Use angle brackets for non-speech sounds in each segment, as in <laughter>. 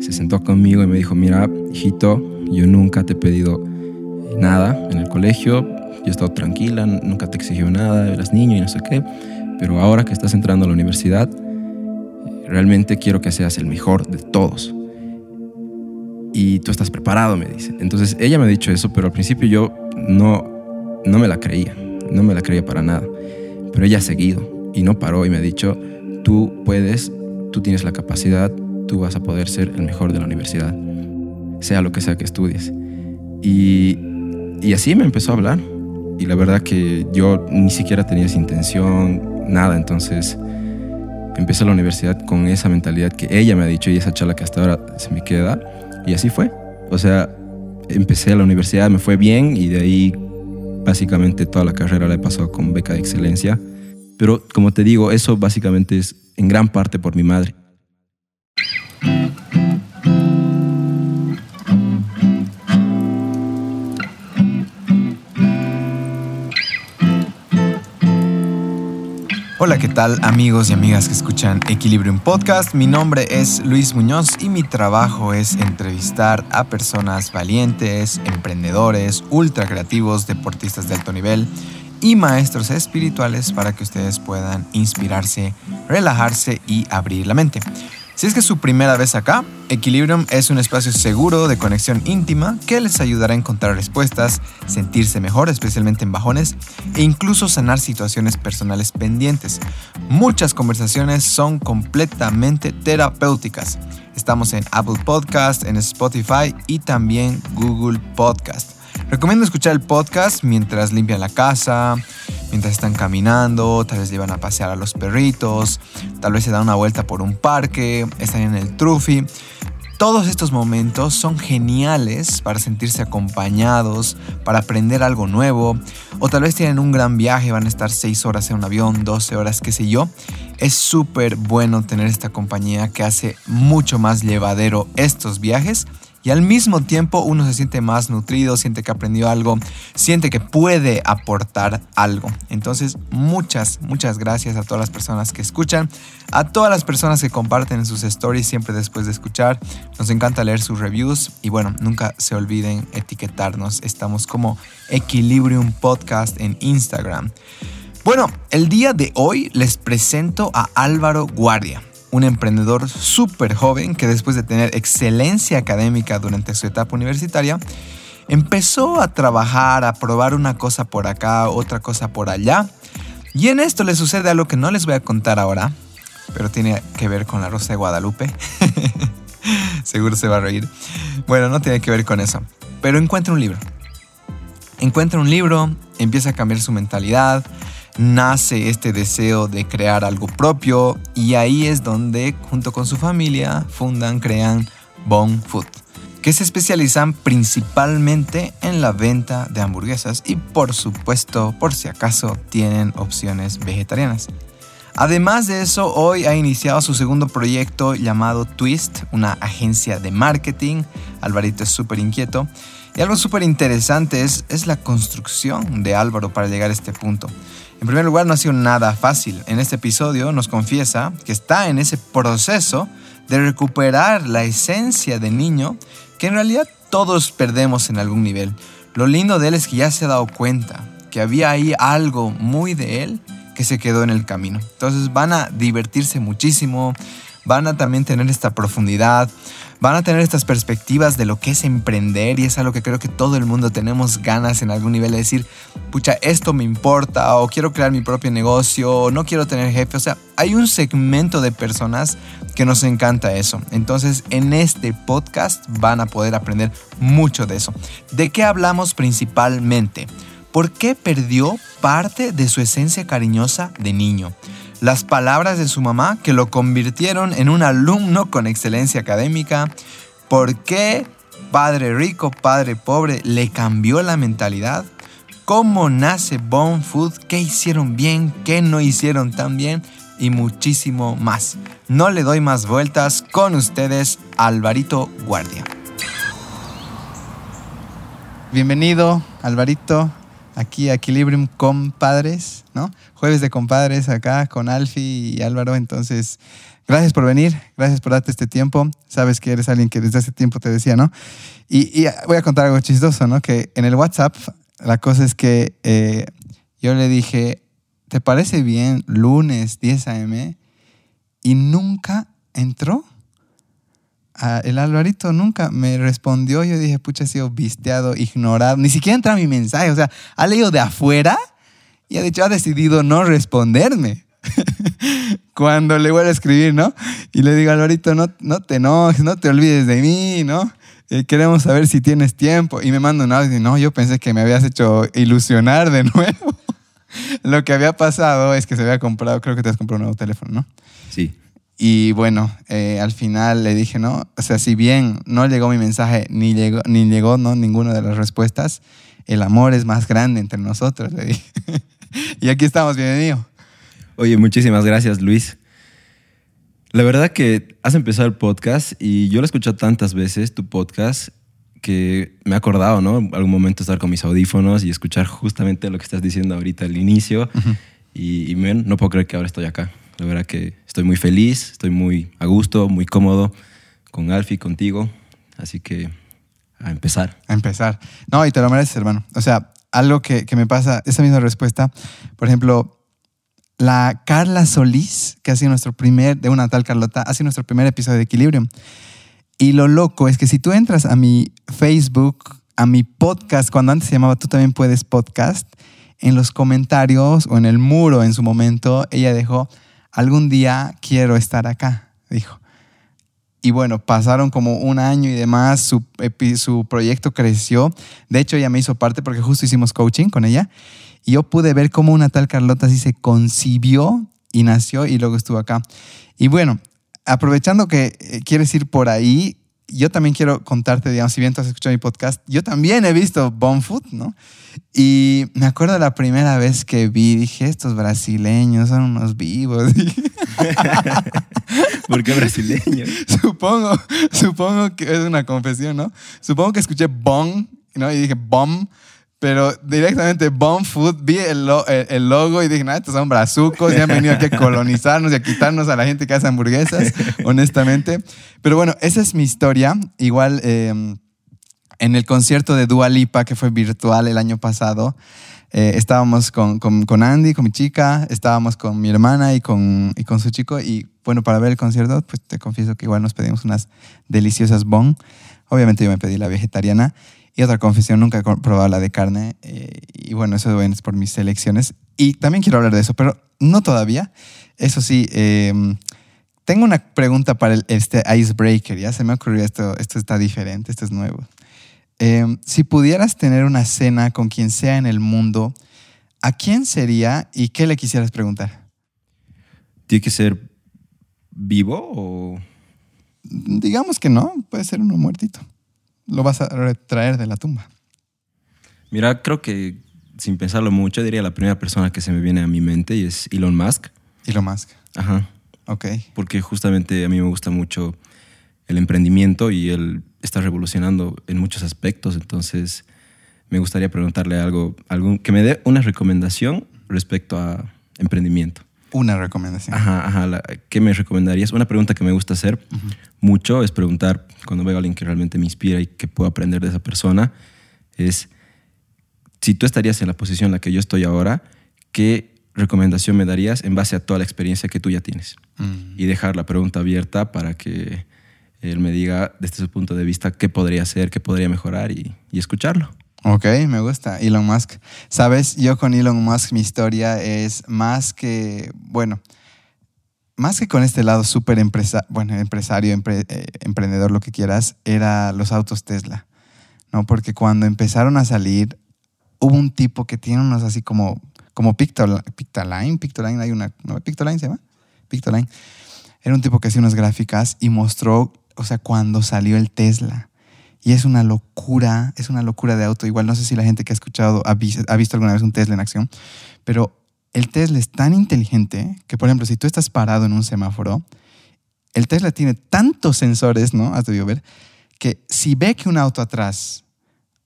Se sentó conmigo y me dijo, mira, hijito, yo nunca te he pedido nada en el colegio, yo he estado tranquila, nunca te exigió nada, eras niño y no sé qué, pero ahora que estás entrando a la universidad, realmente quiero que seas el mejor de todos. Y tú estás preparado, me dice. Entonces ella me ha dicho eso, pero al principio yo no, no me la creía, no me la creía para nada. Pero ella ha seguido y no paró y me ha dicho, tú puedes, tú tienes la capacidad, tú vas a poder ser el mejor de la universidad, sea lo que sea que estudies. Y, así me empezó a hablar. Y la verdad que yo ni siquiera tenía esa intención, nada. Entonces empecé la universidad con esa mentalidad que ella me ha dicho y esa charla que hasta ahora se me queda. Y así fue. O sea, empecé la universidad, me fue bien y de ahí básicamente toda la carrera la he pasado con beca de excelencia. Pero como te digo, eso básicamente es en gran parte por mi madre. Hola, ¿qué tal amigos y amigas que escuchan Equilibrium Podcast? Mi nombre es Luis Muñoz y mi trabajo es entrevistar a personas valientes, emprendedores, ultra creativos, deportistas de alto nivel y maestros espirituales para que ustedes puedan inspirarse, relajarse y abrir la mente. Si es que es su primera vez acá, Equilibrium es un espacio seguro de conexión íntima que les ayudará a encontrar respuestas, sentirse mejor, especialmente en bajones, e incluso sanar situaciones personales pendientes. Muchas conversaciones son completamente terapéuticas. Estamos en Apple Podcast, en Spotify y también Google Podcast. Recomiendo escuchar el podcast mientras limpian la casa, mientras están caminando, tal vez llevan a pasear a los perritos, tal vez se dan una vuelta por un parque, están en el trufi. Todos estos momentos son geniales para sentirse acompañados, para aprender algo nuevo, o tal vez tienen un gran viaje, van a estar 6 horas en un avión, 12 horas, qué sé yo. Es súper bueno tener esta compañía que hace mucho más llevadero estos viajes y al mismo tiempo uno se siente más nutrido, siente que aprendió algo, siente que puede aportar algo. Entonces, muchas, muchas gracias a todas las personas que escuchan, a todas las personas que comparten en sus stories siempre después de escuchar. Nos encanta leer sus reviews y bueno, nunca se olviden etiquetarnos. Estamos como Equilibrium Podcast en Instagram. Bueno, el día de hoy les presento a Álvaro Guardia un emprendedor súper joven que después de tener excelencia académica durante su etapa universitaria, empezó a trabajar, a probar una cosa por acá, otra cosa por allá. Y en esto le sucede algo que no les voy a contar ahora, pero tiene que ver con la Rosa de Guadalupe. <laughs> Seguro se va a reír. Bueno, no tiene que ver con eso, pero encuentra un libro. Encuentra un libro, empieza a cambiar su mentalidad, nace este deseo de crear algo propio y ahí es donde junto con su familia fundan, crean Bone Food, que se especializan principalmente en la venta de hamburguesas y por supuesto, por si acaso, tienen opciones vegetarianas. Además de eso, hoy ha iniciado su segundo proyecto llamado Twist, una agencia de marketing. Alvarito es súper inquieto. Y algo súper interesante es, es la construcción de Álvaro para llegar a este punto. En primer lugar, no ha sido nada fácil. En este episodio nos confiesa que está en ese proceso de recuperar la esencia de niño que en realidad todos perdemos en algún nivel. Lo lindo de él es que ya se ha dado cuenta que había ahí algo muy de él que se quedó en el camino. Entonces van a divertirse muchísimo, van a también tener esta profundidad, van a tener estas perspectivas de lo que es emprender y es algo que creo que todo el mundo tenemos ganas en algún nivel de decir, pucha, esto me importa o quiero crear mi propio negocio o no quiero tener jefe. O sea, hay un segmento de personas que nos encanta eso. Entonces, en este podcast van a poder aprender mucho de eso. ¿De qué hablamos principalmente? ¿Por qué perdió parte de su esencia cariñosa de niño? Las palabras de su mamá que lo convirtieron en un alumno con excelencia académica, por qué padre rico, padre pobre le cambió la mentalidad, cómo nace Bone Food, qué hicieron bien, qué no hicieron tan bien y muchísimo más. No le doy más vueltas con ustedes, Alvarito Guardia. Bienvenido, Alvarito. Aquí a Equilibrium Compadres, ¿no? Jueves de compadres acá con Alfi y Álvaro. Entonces, gracias por venir, gracias por darte este tiempo. Sabes que eres alguien que desde hace tiempo te decía, ¿no? Y, voy a contar algo chistoso, ¿no? Que en el WhatsApp, la cosa es que eh, yo le dije, ¿te parece bien lunes 10 a.m.? Y nunca entró el Alvarito nunca me respondió. Yo dije, pucha, he sido visteado, ignorado. Ni siquiera entra mi mensaje. O sea, ha leído de afuera y ha dicho, ha decidido no responderme. <laughs> Cuando le voy a escribir, ¿no? Y le digo, Alvarito, no, no te enojes, no te olvides de mí, ¿no? Eh, queremos saber si tienes tiempo. Y me manda un audio y no, yo pensé que me habías hecho ilusionar de <laughs> nuevo. Lo que había pasado es que se había comprado, creo que te has comprado un nuevo teléfono, ¿no? Sí. Y bueno, eh, al final le dije, ¿no? O sea, si bien no llegó mi mensaje, ni llegó, ni llegó ¿no? ninguna de las respuestas, el amor es más grande entre nosotros, le dije. <laughs> y aquí estamos, bienvenido. Oye, muchísimas gracias, Luis. La verdad que has empezado el podcast y yo lo he escuchado tantas veces, tu podcast, que me he acordado, ¿no? Algún momento estar con mis audífonos y escuchar justamente lo que estás diciendo ahorita al inicio. Y, y no puedo creer que ahora estoy acá. La verdad que estoy muy feliz, estoy muy a gusto, muy cómodo con Alfie, contigo. Así que a empezar. A empezar. No, y te lo mereces, hermano. O sea, algo que, que me pasa, esa misma respuesta, por ejemplo, la Carla Solís, que ha sido nuestro primer, de una tal Carlota, ha sido nuestro primer episodio de Equilibrium. Y lo loco es que si tú entras a mi Facebook, a mi podcast, cuando antes se llamaba Tú también puedes podcast, en los comentarios o en el muro en su momento, ella dejó algún día quiero estar acá, dijo. Y bueno, pasaron como un año y demás, su, su proyecto creció. De hecho, ella me hizo parte porque justo hicimos coaching con ella. Y yo pude ver cómo una tal Carlota así se concibió y nació y luego estuvo acá. Y bueno, aprovechando que eh, quieres ir por ahí, yo también quiero contarte, digamos, si bien tú has escuchado mi podcast, yo también he visto Food, ¿no? Y me acuerdo la primera vez que vi, dije, estos brasileños son unos vivos. <laughs> ¿Por qué brasileños? <laughs> supongo, supongo que es una confesión, ¿no? Supongo que escuché Bong, ¿no? Y dije, Bom pero directamente Bomb Food, vi el, el, logo y dije, no, estos son brazucos y han venido aquí a <laughs> colonizarnos y a quitarnos a la gente que hace hamburguesas, honestamente. Pero bueno, esa es mi historia. Igual em, en el concierto de Dua Lipa, que fue virtual el año pasado, eh, estábamos con, con, con, Andy, con mi chica, estábamos con mi hermana y con, y con su chico. Y bueno, para ver el concierto, pues te confieso que igual nos pedimos unas deliciosas bong. Obviamente yo me pedí la vegetariana. Y otra confesión, nunca he probado la de carne. Eh, y bueno, eso es por mis elecciones. Y también quiero hablar de eso, pero no todavía. Eso sí, em, tengo una pregunta para el, este icebreaker. Ya se me ocurrió esto, esto está diferente, esto es nuevo. Em, si pudieras tener una cena con quien sea en el mundo, ¿a quién sería y qué le quisieras preguntar? ¿Tiene que ser vivo o...? Digamos que no, puede ser uno muertito lo vas a retraer de la tumba? Mira, creo que sin pensarlo mucho, diría la primera persona que se me viene a mi mente y es Elon Musk. Elon Musk. Ajá. Ok. Porque justamente a mí me gusta mucho el emprendimiento y él está revolucionando en muchos aspectos. Entonces, me gustaría preguntarle algo, algún, que me dé una recomendación respecto a emprendimiento. Una recomendación. Ajá, ajá. ¿Qué me recomendarías? Una pregunta que me gusta hacer mucho es preguntar, cuando veo a alguien que realmente me inspira y que puedo aprender de esa persona, es, si tú estarías en la posición en la que yo estoy ahora, ¿qué recomendación me darías en base a toda la experiencia que tú ya tienes? Mm. Y dejar la pregunta abierta para que él me diga desde su punto de vista qué podría hacer, qué podría mejorar y, y escucharlo. Ok, me gusta. Elon Musk. Sabes, yo con Elon Musk mi historia es más que, bueno, más que con este lado súper empresa, bueno, empresario, eh, emprendedor, lo que quieras, era los autos Tesla. ¿no? Porque cuando empezaron a salir, hubo un tipo que tiene unos así como, como Pictoline, Pictoline, hay una, ¿no? Pictoline se llama? Pictoline. Era un tipo que hacía unas gráficas y mostró, o sea, cuando salió el Tesla y es una locura, es una locura de auto. Igual no sé si la gente que ha escuchado ha, visto alguna vez un Tesla en acción, pero el Tesla es tan inteligente que, por ejemplo, si tú estás parado en un semáforo, el Tesla tiene tantos sensores, ¿no? Has debido ver, que si ve que un auto atrás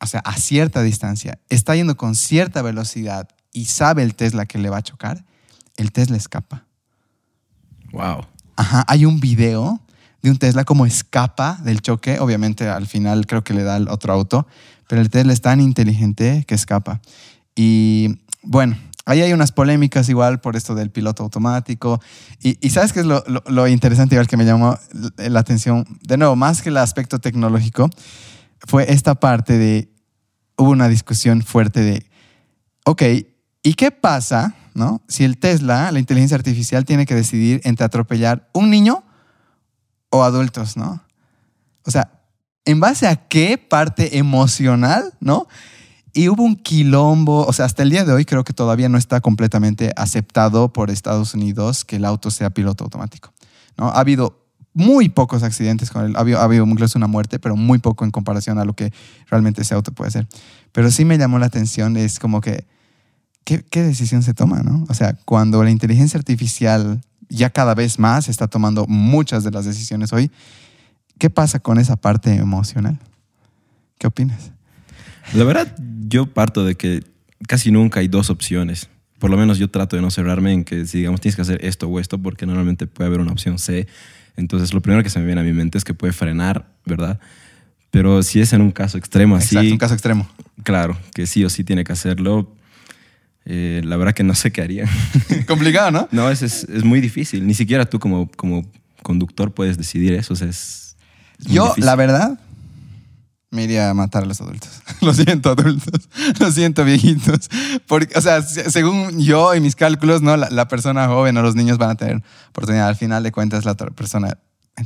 o sea, a cierta distancia, está yendo con cierta velocidad y sabe el Tesla que le va a chocar, el Tesla escapa. Wow. Ajá, hay un video de un Tesla como escapa del choque. Obviamente al final creo que le da al otro auto, pero el Tesla es tan inteligente que escapa. Y bueno, ahí hay unas polémicas igual por esto del piloto automático. Y, sabes qué es lo, lo, interesante igual que me llamó la atención, de nuevo, más que el aspecto tecnológico, fue esta parte de, hubo una discusión fuerte de, ok, ¿y qué pasa ¿no? si el Tesla, la inteligencia artificial, tiene que decidir entre atropellar un niño o adultos, ¿no? O sea, ¿en base a qué parte emocional, ¿no? Y hubo un quilombo, o sea, hasta el día de hoy creo que todavía no está completamente aceptado por Estados Unidos que el auto sea piloto automático, ¿no? Ha habido muy pocos accidentes con él, ha habido, ha habido incluso una muerte, pero muy poco en comparación a lo que realmente ese auto puede hacer. Pero sí me llamó la atención, es como que, ¿qué, qué decisión se toma, no? O sea, cuando la inteligencia artificial ya cada vez más está tomando muchas de las decisiones hoy. ¿Qué pasa con esa parte emocional? ¿Qué opinas? La verdad, yo parto de que casi nunca hay dos opciones. Por lo menos yo trato de no cerrarme en que si digamos tienes que hacer esto o esto, porque normalmente puede haber una opción C. Entonces lo primero que se me viene a mi mente es que puede frenar, ¿verdad? Pero si es en un caso extremo así... Exacto, un caso extremo. Claro, que sí o sí tiene que hacerlo. Eh, la verdad que no sé qué haría. <laughs> Complicado, ¿no? No, es, es, es, muy difícil. Ni siquiera tú como, como conductor puedes decidir eso. es, Yo, la verdad, me iría a matar a los adultos. <laughs> Lo siento, adultos. Lo siento, viejitos. Porque, o sea, según yo y mis cálculos, ¿no? La, la, persona joven o los niños van a tener oportunidad. Al final de cuentas, la otra persona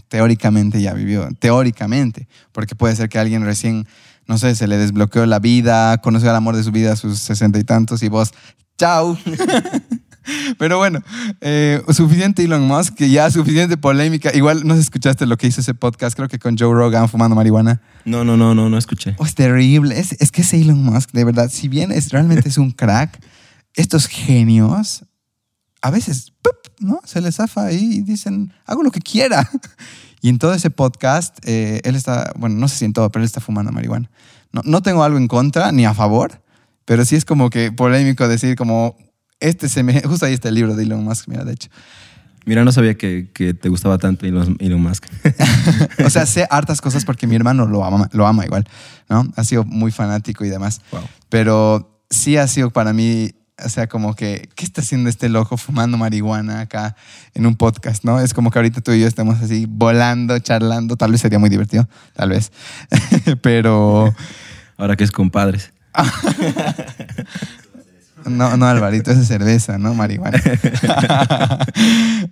teóricamente ya vivió. Teóricamente. Porque puede ser que alguien recién no sé, se le desbloqueó la vida, conoció al amor de su vida a sus sesenta y tantos y vos, chao. <laughs> Pero bueno, eh, suficiente Elon Musk, que ya suficiente polémica. Igual no escuchaste lo que hizo ese podcast, creo que con Joe Rogan fumando marihuana. No, no, no, no, no escuché. Oh, es terrible. Es, es que ese Elon Musk, de verdad, si bien es, realmente es un crack, estos genios a veces ¿no? se les zafa ahí y dicen, hago lo que quiera. Y en todo ese podcast, eh, él está, bueno, no sé si en todo, pero él está fumando marihuana. No, no tengo algo en contra ni a favor, pero sí es como que polémico decir como, este se me... <laughs> Justo ahí está el libro de Elon Musk, mira, de hecho. Mira, no sabía que, que te gustaba tanto Elon, Elon Musk. <laughs> o sea, sé hartas cosas porque mi hermano lo ama, lo ama igual, ¿no? Ha sido muy fanático y demás. Pero sí ha sido para mí o sea, como que, ¿qué está haciendo este loco fumando marihuana acá en un podcast, no? Es como que ahorita tú y yo estamos así volando, charlando, tal vez sería muy divertido, tal vez, <laughs> pero... <laughs> Ahora que es compadres. <laughs> No, no, Alvarito, es cerveza, ¿no? Marihuana.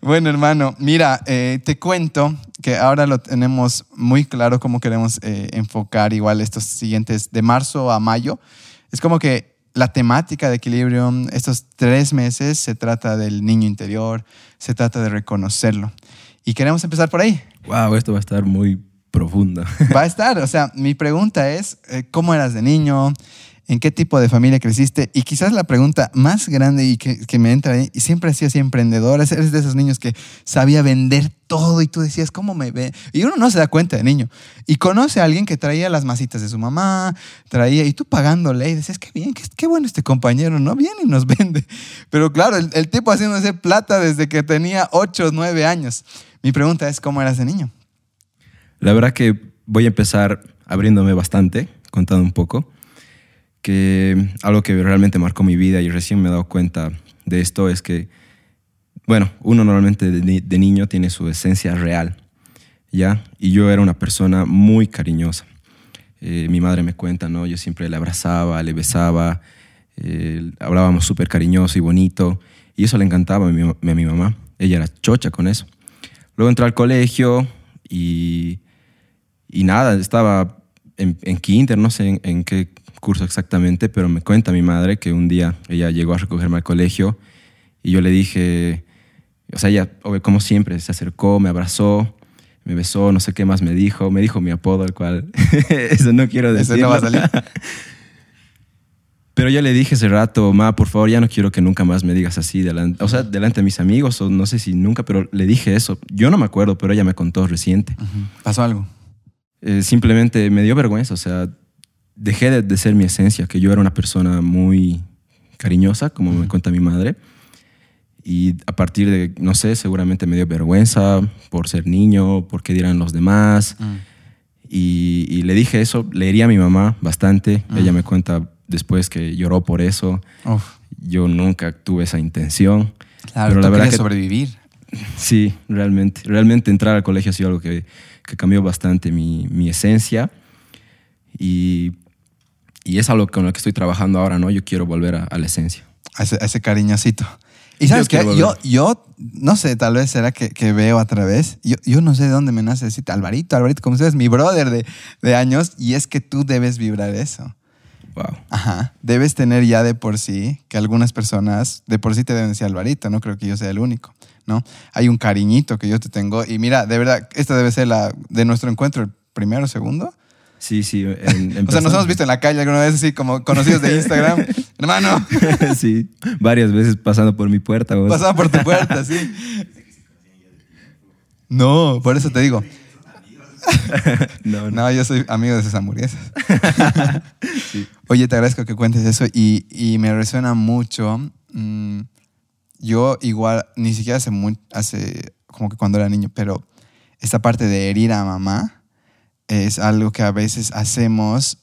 bueno, hermano, mira, eh, te cuento que ahora lo tenemos muy claro cómo queremos eh, enfocar igual estos siguientes, de marzo a mayo. Es como que la temática de Equilibrium, estos tres meses, se trata del niño interior, se trata de reconocerlo. Y queremos empezar por ahí. Wow, esto va a estar muy profundo. Va a estar, o sea, mi pregunta es, eh, ¿cómo eras de niño? En qué tipo de familia creciste. Y quizás la pregunta más grande y que, me entra ahí, y siempre ha sido así emprendedor, eres de esos niños que sabía vender todo y tú decías, ¿cómo me ve? Y uno no se da cuenta de niño. Y conoce a alguien que traía las masitas de su mamá, traía, y tú pagándole y decías, qué bien, qué, bueno este compañero, ¿no? Viene y nos <laughs> vende. Pero claro, el, el tipo haciéndose plata desde que tenía 8 o 9 años. Mi pregunta es, ¿cómo eras de niño? La verdad que voy a empezar abriéndome bastante, contando un poco que algo que realmente marcó mi vida y recién me he dado cuenta de esto es que, bueno, uno normalmente de, niño tiene su esencia real, ¿ya? Y yo era una persona muy cariñosa. Eh, mi madre me cuenta, ¿no? Yo siempre le abrazaba, le besaba, eh, hablábamos súper cariñoso y bonito, y eso le encantaba a mi, mamá. Ella era chocha con eso. Luego entré al colegio y, y nada, estaba en, en no sé en qué curso exactamente, pero me cuenta mi madre que un día ella llegó a recogerme al colegio y yo le dije, o sea, ella, como siempre, se acercó, me abrazó, me besó, no sé qué más me dijo, me dijo mi apodo, al cual <laughs> eso no quiero decir. Eso no va a salir. Pero yo le dije ese rato, ma, por favor, ya no quiero que nunca más me digas así, delante, o sea, delante de mis amigos, o no sé si nunca, pero le dije eso. Yo no me acuerdo, pero ella me contó reciente. ¿Pasó algo? Eh, simplemente me dio vergüenza, o sea, dejé de, de ser mi esencia, que yo era una persona muy cariñosa, como me cuenta mi madre. Y a partir de, no sé, seguramente me dio vergüenza por ser niño, por qué dirán los demás. Mm. Y, y le dije eso, le hería a mi mamá bastante. Mm. Ella me cuenta después que lloró por eso. Uf, Yo nunca tuve esa intención. claro, Pero la verdad que- sobrevivir. Sí, realmente. Realmente entrar al colegio ha sido algo que, que cambió bastante mi, mi esencia. Y, y es algo con lo que estoy trabajando ahora, ¿no? Yo quiero volver a, a la esencia. a ese, a ese cariñosito. Y sabes Yo qué, yo, yo, no sé, tal vez será que, que veo a través, yo, yo no sé de dónde me nace decirte, Alvarito, Alvarito, como sabes, mi brother de, de años, y es que tú debes vibrar eso. Wow. Ajá. Debes tener ya de por sí, que algunas personas de por sí te deben decir Alvarito, no creo que yo sea el único, ¿no? Hay un cariñito que yo te tengo, y mira, de verdad, esta debe ser la de nuestro encuentro, el primero segundo. Sí, sí. En, <laughs> en O sea, nos hemos visto en la calle alguna vez así como conocidos de Instagram. <laughs> Hermano, <laughs> sí, varias veces pasando por mi puerta. vos. Pasaba por tu puerta, sí. No, por eso te digo. no, no. No, yo soy amigo de esas hamburguesas. Oye, te agradezco que cuentes eso y, y me resuena mucho. mm, yo igual, ni siquiera hace, muy, hace como que cuando era niño, pero esta parte de herir a mamá es algo que a veces hacemos,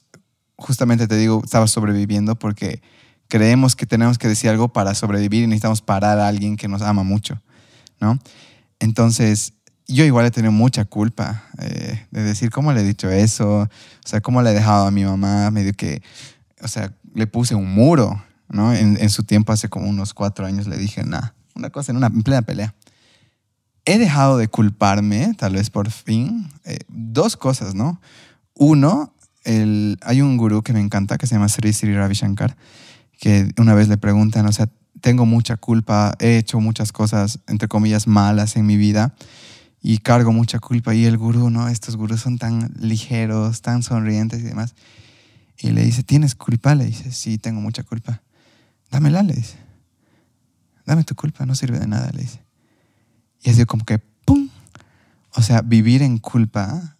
justamente te digo, estaba sobreviviendo porque creemos que tenemos que decir algo para sobrevivir y necesitamos parar a alguien que nos ama mucho, ¿no? Entonces, yo igual he tenido mucha culpa eh, de decir cómo le he dicho eso, o sea, cómo le he dejado a mi mamá, medio que, o sea, le puse un muro, ¿no? En, su tiempo, hace como unos cuatro años, le dije, nada, una cosa en una en plena pelea. He dejado de culparme, tal vez por fin, eh, dos cosas, ¿no? Uno, hay un gurú que me encanta que se llama Sri Sri Ravi Shankar, que una vez le preguntan, o sea, tengo mucha culpa, he hecho muchas cosas, entre comillas, malas en mi vida y cargo mucha culpa. Y el gurú, ¿no? Estos gurús son tan ligeros, tan sonrientes y demás. Y le dice, ¿tienes culpa? Le dice, sí, tengo mucha culpa. Dámela, le dice. Dame tu culpa, no sirve de nada, le dice. Y así como que, ¡pum! O sea, vivir en culpa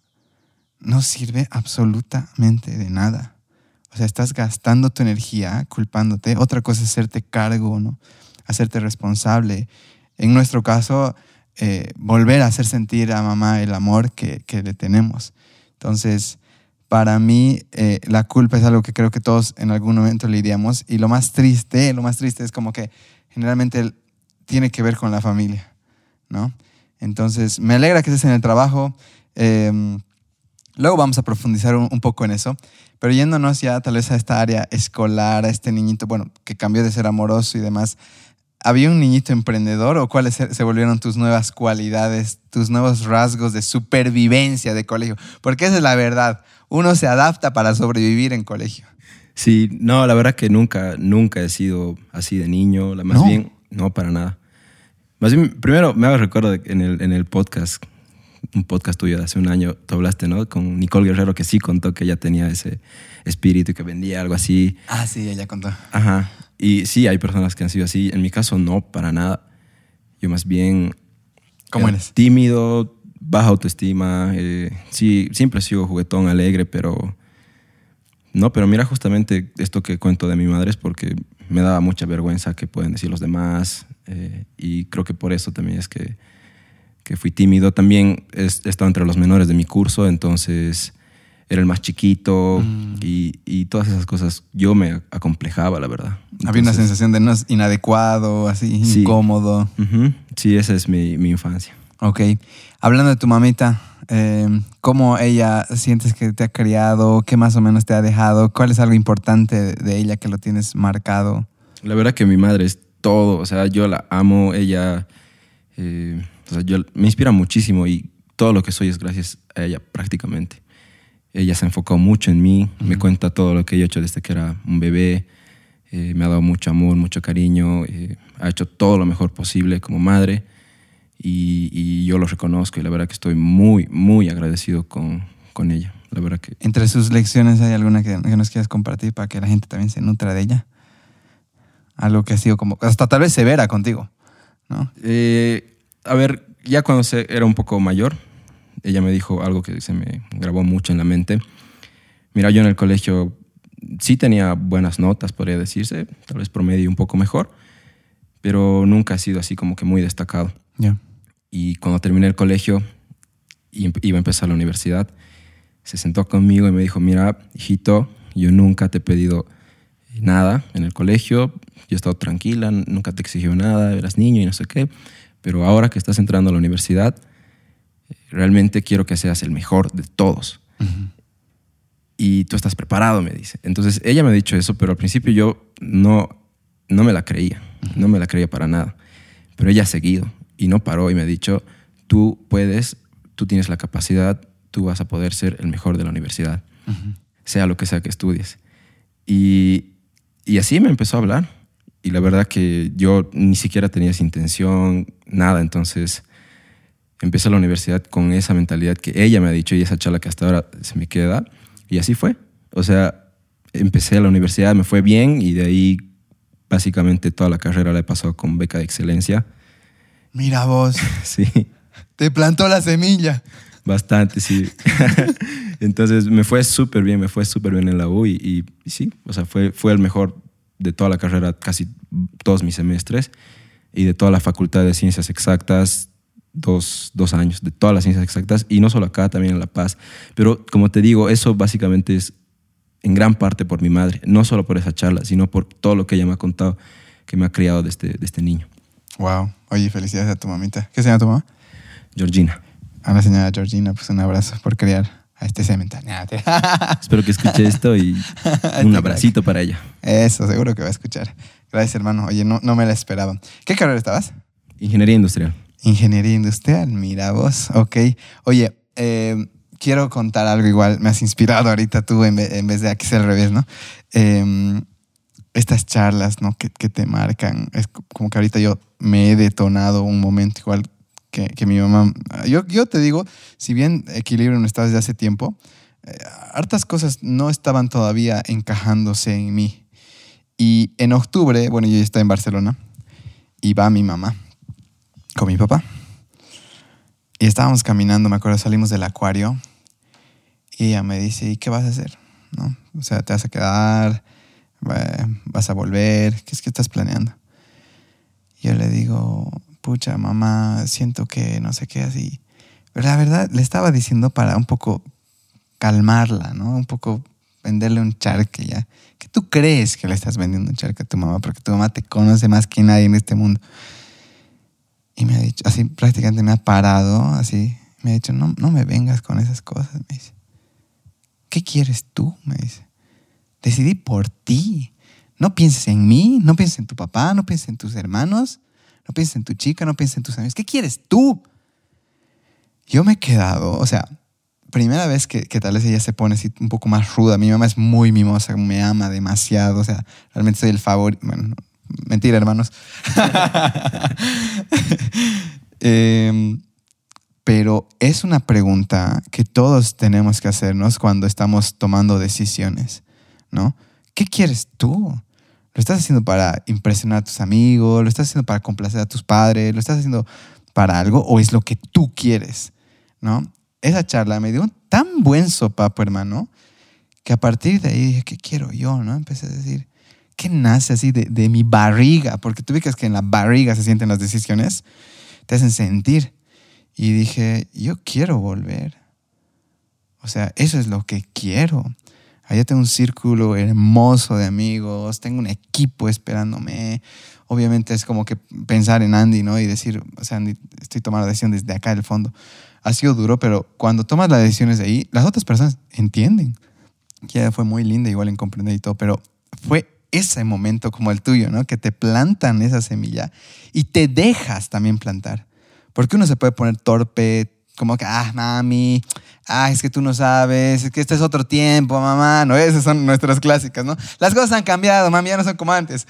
no sirve absolutamente de nada. O sea, estás gastando tu energía culpándote. Otra cosa es hacerte cargo, ¿no? Hacerte responsable. En nuestro caso, eh, volver a hacer sentir a mamá el amor que, que le tenemos. Entonces, para mí, eh, la culpa es algo que creo que todos en algún momento lidiamos. Y lo más triste, lo más triste es como que generalmente tiene que ver con la familia, ¿no? Entonces, me alegra que estés en el trabajo. Eh, luego vamos a profundizar un, un poco en eso. Pero yéndonos ya tal vez a esta área escolar, a este niñito, bueno, que cambió de ser amoroso y demás, ¿había un niñito emprendedor o cuáles se volvieron tus nuevas cualidades, tus nuevos rasgos de supervivencia de colegio? Porque esa es la verdad. Uno se adapta para sobrevivir en colegio. Sí, no, la verdad que nunca, nunca he sido así de niño. La- Más No. bien, no, para nada. Más bien, primero me hago recuerdo en el, en el podcast, un podcast tuyo de hace un año, tú hablaste, ¿no? Con Nicole Guerrero, que sí contó que ella tenía ese espíritu y que vendía algo así. Ah, sí, ella contó. Ajá. Y sí, hay personas que han sido así. En mi caso, no, para nada. Yo más bien... ¿Cómo eres? Tímido, baja autoestima. eh, sí, siempre he sido juguetón, alegre, pero... No, pero mira justamente esto que cuento de mi madre es porque me daba mucha vergüenza que pueden decir los demás. Eh, y creo que por eso también es que, que fui tímido. También he he estado entre los menores de mi curso, entonces era el más chiquito Mm. y, y todas esas cosas yo me acomplejaba, la verdad. Había una Entonces, sensación de no es inadecuado, así, Sí. incómodo. ujú, Sí, esa es mi, mi infancia. Ok. Hablando de tu mamita, eh, ¿cómo ella sientes que te ha criado? ¿Qué más o menos te ha dejado? ¿Cuál es algo importante de ella que lo tienes marcado? La verdad que mi madre es todo, o sea, yo la amo, ella, eh, o sea, yo, me inspira muchísimo y todo lo que soy es gracias a ella prácticamente. Ella se enfocó mucho en mí, me cuenta todo lo que yo he hecho desde que era un bebé, eh, me ha dado mucho amor, mucho cariño, eh, ha hecho todo lo mejor posible como madre y, y yo lo reconozco y la verdad que estoy muy, muy agradecido con, con ella. La verdad que Entre sus lecciones, ¿hay alguna que, que nos quieras compartir para que la gente también se nutra de ella? Algo que ha sido como, hasta tal vez severa contigo, ¿no? Eh, a ver, ya cuando se, era un poco mayor, ella me dijo algo que se me grabó mucho en la mente. Mira, yo en el colegio sí tenía buenas notas, podría decirse, tal vez promedio un poco mejor, pero nunca ha sido así como que muy destacado. Ya. Y cuando terminé el colegio y iba a empezar la universidad, se sentó conmigo y me dijo, mira, hijito, yo nunca te he pedido nada en el colegio, yo he estado tranquila, nunca te exigió nada, eras niño y no sé qué, pero ahora que estás entrando a la universidad, realmente quiero que seas el mejor de todos. Y tú estás preparado, me dice. Entonces ella me ha dicho eso, pero al principio yo no, no me la creía, no me la creía para nada. Pero ella ha seguido y no paró y me ha dicho, tú puedes, tú tienes la capacidad, tú vas a poder ser el mejor de la universidad, sea lo que sea que estudies. Y, y así me empezó a hablar. Y la verdad que yo ni siquiera tenía esa intención, nada. Entonces empecé la universidad con esa mentalidad que ella me ha dicho y esa charla que hasta ahora se me queda. Y así fue. O sea, empecé la universidad, me fue bien y de ahí básicamente toda la carrera la he pasado con beca de excelencia. Mira vos. <laughs> sí. Te plantó la semilla. Bastante, sí. <laughs> Entonces me fue súper bien, me fue súper bien en la U y, y, sí, o sea, fue, fue el mejor de toda la carrera, casi todos mis semestres y de toda la facultad de ciencias exactas, dos, dos años, de todas las ciencias exactas y no solo acá, también en La Paz. Pero como te digo, eso básicamente es en gran parte por mi madre, no solo por esa charla, sino por todo lo que ella me ha contado, que me ha criado desde, de este niño. Wow. Oye, felicidades a tu mamita. ¿Qué se llama tu mamá? Georgina. A la señora Georgina, pues un abrazo por criar a este cemental. <laughs> Espero que escuche esto y <laughs> un abracito para ella. Eso, seguro que va a escuchar. Gracias, hermano. Oye, no, no me la esperaba. ¿Qué carrera estabas? Ingeniería industrial. Ingeniería industrial, mira vos. Ok. Oye, eh, quiero contar algo igual. Me has inspirado ahorita tú en vez, de aquí ser al revés, ¿no? Em, estas charlas, ¿no? Que, que, te marcan. Es como que ahorita yo me he detonado un momento igual que, mi mamá. Yo, yo te digo, si bien equilibrio no está desde hace tiempo, eh, hartas cosas no estaban todavía encajándose en mí. Y en octubre, bueno, yo ya estaba en Barcelona y va mi mamá con mi papá. Y estábamos caminando, me acuerdo, salimos del acuario y ella me dice, ¿y qué vas a hacer? ¿No? O sea, ¿te vas a quedar? ¿Vas a volver? ¿Qué es que estás planeando? yo le digo, pucha, mamá, siento que no sé qué así. Pero la verdad, le estaba diciendo para un poco calmarla, ¿no? Un poco venderle un charque ya. ¿Qué tú crees que le estás vendiendo un charque a tu mamá? Porque tu mamá te conoce más que nadie en este mundo. Y me ha dicho, así prácticamente me ha parado, así. Me ha dicho, no, no me vengas con esas cosas, me dice. ¿Qué quieres tú? Me dice. Decidí por ti. No pienses en mí, no pienses en tu papá, no pienses en tus hermanos. No pienses en tu chica, no pienses en tus amigos. ¿Qué quieres tú? Yo me he quedado, o sea, primera vez que, tal vez ella se pone así un poco más ruda. Mi mamá es muy mimosa, me ama demasiado. O sea, realmente soy el favorito. Bueno, mentira, hermanos. <laughs> Em, pero es una pregunta que todos tenemos que hacernos cuando estamos tomando decisiones, ¿no? ¿Qué quieres tú? ¿Lo estás haciendo para impresionar a tus amigos? ¿Lo estás haciendo para complacer a tus padres? ¿Lo estás haciendo para algo o es lo que tú quieres? ¿No? Esa charla me dio un tan buen sopapo, hermano, que a partir de ahí dije, ¿qué quiero yo? ¿no? Empecé a decir, ¿qué nace así de, de mi barriga? Porque tú ves que en la barriga se sienten las decisiones, te hacen sentir. Y dije, yo quiero volver. O sea, eso es lo que quiero. Allá tengo un círculo hermoso de amigos, tengo un equipo esperándome. Obviamente es como que pensar en Andy, ¿no? Y decir, o sea, Andy, estoy tomando la decisión desde acá del fondo. Ha sido duro, pero cuando tomas las decisiones de ahí, las otras personas entienden. Que fue muy linda, igual en comprender y todo, pero fue ese momento como el tuyo, ¿no? Que te plantan esa semilla y te dejas también plantar. Porque uno se puede poner torpe, como que, ah, mami, ah, es que tú no sabes, es que este es otro tiempo, mamá, no, esas son nuestras clásicas, ¿no? Las cosas han cambiado, mami, ya no son como antes.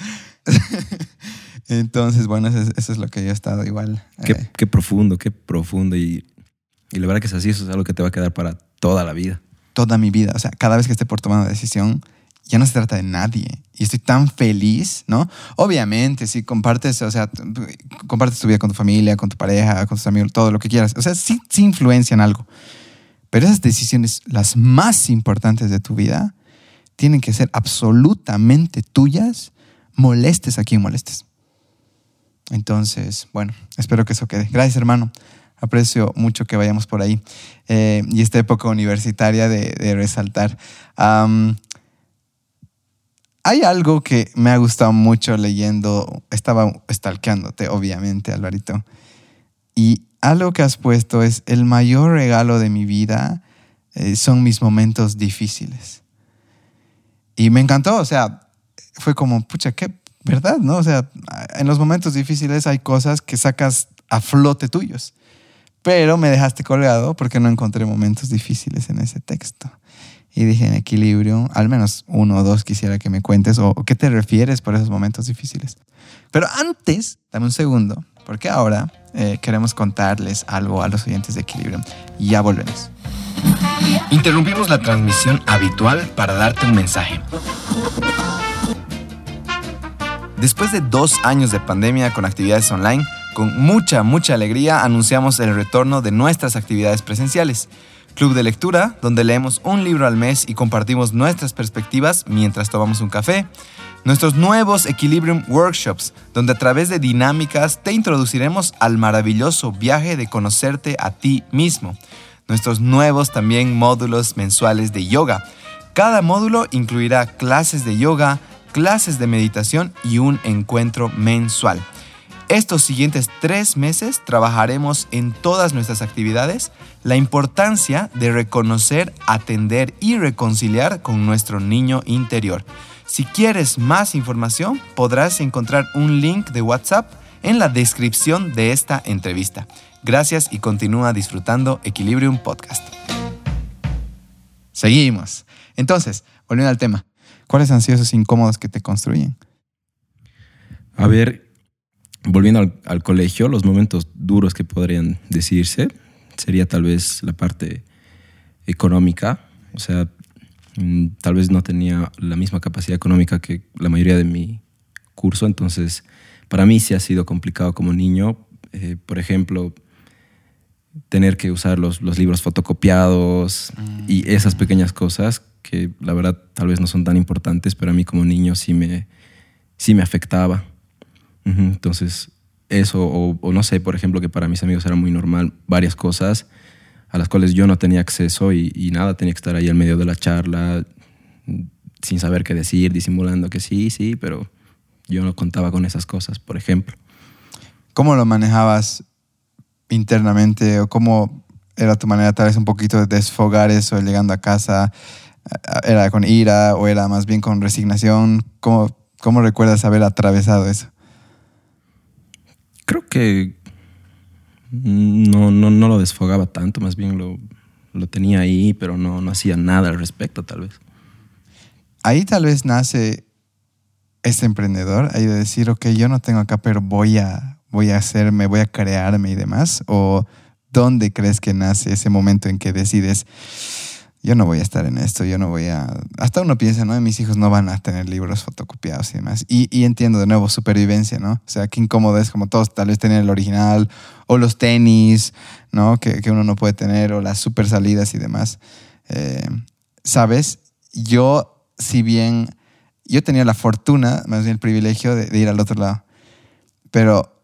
<laughs> Entonces, bueno, eso es, lo que yo he estado igual. Qué, eh. qué profundo, qué profundo. Y, y, la verdad que es así, eso es algo que te va a quedar para toda la vida. Toda mi vida. O sea, cada vez que esté por tomar una decisión, ya no se trata de nadie. Y estoy tan feliz, ¿no? Obviamente, si compartes, o sea, compartes tu vida con tu familia, con tu pareja, con tus amigos, todo lo que quieras. O sea, sí, sí influencian algo. Pero esas decisiones, las más importantes de tu vida, tienen que ser absolutamente tuyas, molestes a quien molestes. Entonces, bueno, espero que eso quede. Gracias, hermano. Aprecio mucho que vayamos por ahí. Eh, y esta época universitaria de, resaltar. Hay algo que me ha gustado mucho leyendo. Estaba stalkeándote, obviamente, Alvarito. Y algo que has puesto es el mayor regalo de mi vida eh, son mis momentos difíciles. Y me encantó, o sea, fue como, pucha, qué verdad, ¿no? O sea, en los momentos difíciles hay cosas que sacas a flote tuyos. Pero me dejaste colgado porque no encontré momentos difíciles en ese texto. Y dije, en equilibrio, al menos uno o dos quisiera que me cuentes o, qué te refieres por esos momentos difíciles. Pero antes, dame un segundo, porque ahora eh, queremos contarles algo a los oyentes de equilibrio. Ya volvemos. Interrumpimos la transmisión habitual para darte un mensaje. Después de dos años de pandemia con actividades online, con mucha, mucha alegría anunciamos el retorno de nuestras actividades presenciales. Club de lectura, donde leemos un libro al mes y compartimos nuestras perspectivas mientras tomamos un café. Nuestros nuevos Equilibrium Workshops, donde a través de dinámicas te introduciremos al maravilloso viaje de conocerte a ti mismo. Nuestros nuevos también módulos mensuales de yoga. Cada módulo incluirá clases de yoga, clases de meditación y un encuentro mensual. Estos siguientes tres meses trabajaremos en todas nuestras actividades la importancia de reconocer, atender y reconciliar con nuestro niño interior. Si quieres más información, podrás encontrar un link de WhatsApp en la descripción de esta entrevista. Gracias y continúa disfrutando Equilibrium Podcast. Seguimos. Entonces, volviendo al tema, ¿Cuáles han sido esos incómodos que te construyen? A ver, volviendo al, colegio, los momentos duros que podrían decirse sería tal vez la parte económica. O sea, mm, tal vez no tenía la misma capacidad económica que la mayoría de mi curso, entonces para mí sí ha sido complicado como niño. Eh, por ejemplo, tener que usar los, los libros fotocopiados y esas pequeñas cosas que la verdad tal vez no son tan importantes, pero a mí como niño sí me, sí me afectaba. Entonces, eso, o, no sé, por ejemplo, que para mis amigos era muy normal varias cosas a las cuales yo no tenía acceso y, nada, tenía que estar ahí en medio de la charla sin saber qué decir, disimulando que sí, sí, pero yo no contaba con esas cosas, por ejemplo. ¿Cómo lo manejabas internamente o cómo era tu manera tal vez un poquito de desfogar eso llegando a casa? ¿Era con ira o era más bien con resignación? ¿Cómo, cómo recuerdas haber atravesado eso? Creo que no, no, no lo desfogaba tanto, más bien lo, lo tenía ahí, pero no, no hacía nada al respecto, tal vez. Ahí tal vez nace este emprendedor, ahí de decir, ok, yo no tengo acá, pero voy a, voy a hacerme, voy a crearme y demás. ¿O dónde crees que nace ese momento en que decides, yo no voy a estar en esto, yo no voy a... Hasta uno piensa, ¿no? Mis hijos no van a tener libros fotocopiados y demás. Y, entiendo de nuevo supervivencia, ¿no? O sea, qué incómodo es como todos tal vez tener el original o los tenis, ¿no? Que, uno no puede tener o las super salidas y demás. Eh, ¿Sabes? Yo, si bien yo tenía la fortuna, más bien el privilegio de, de ir al otro lado, pero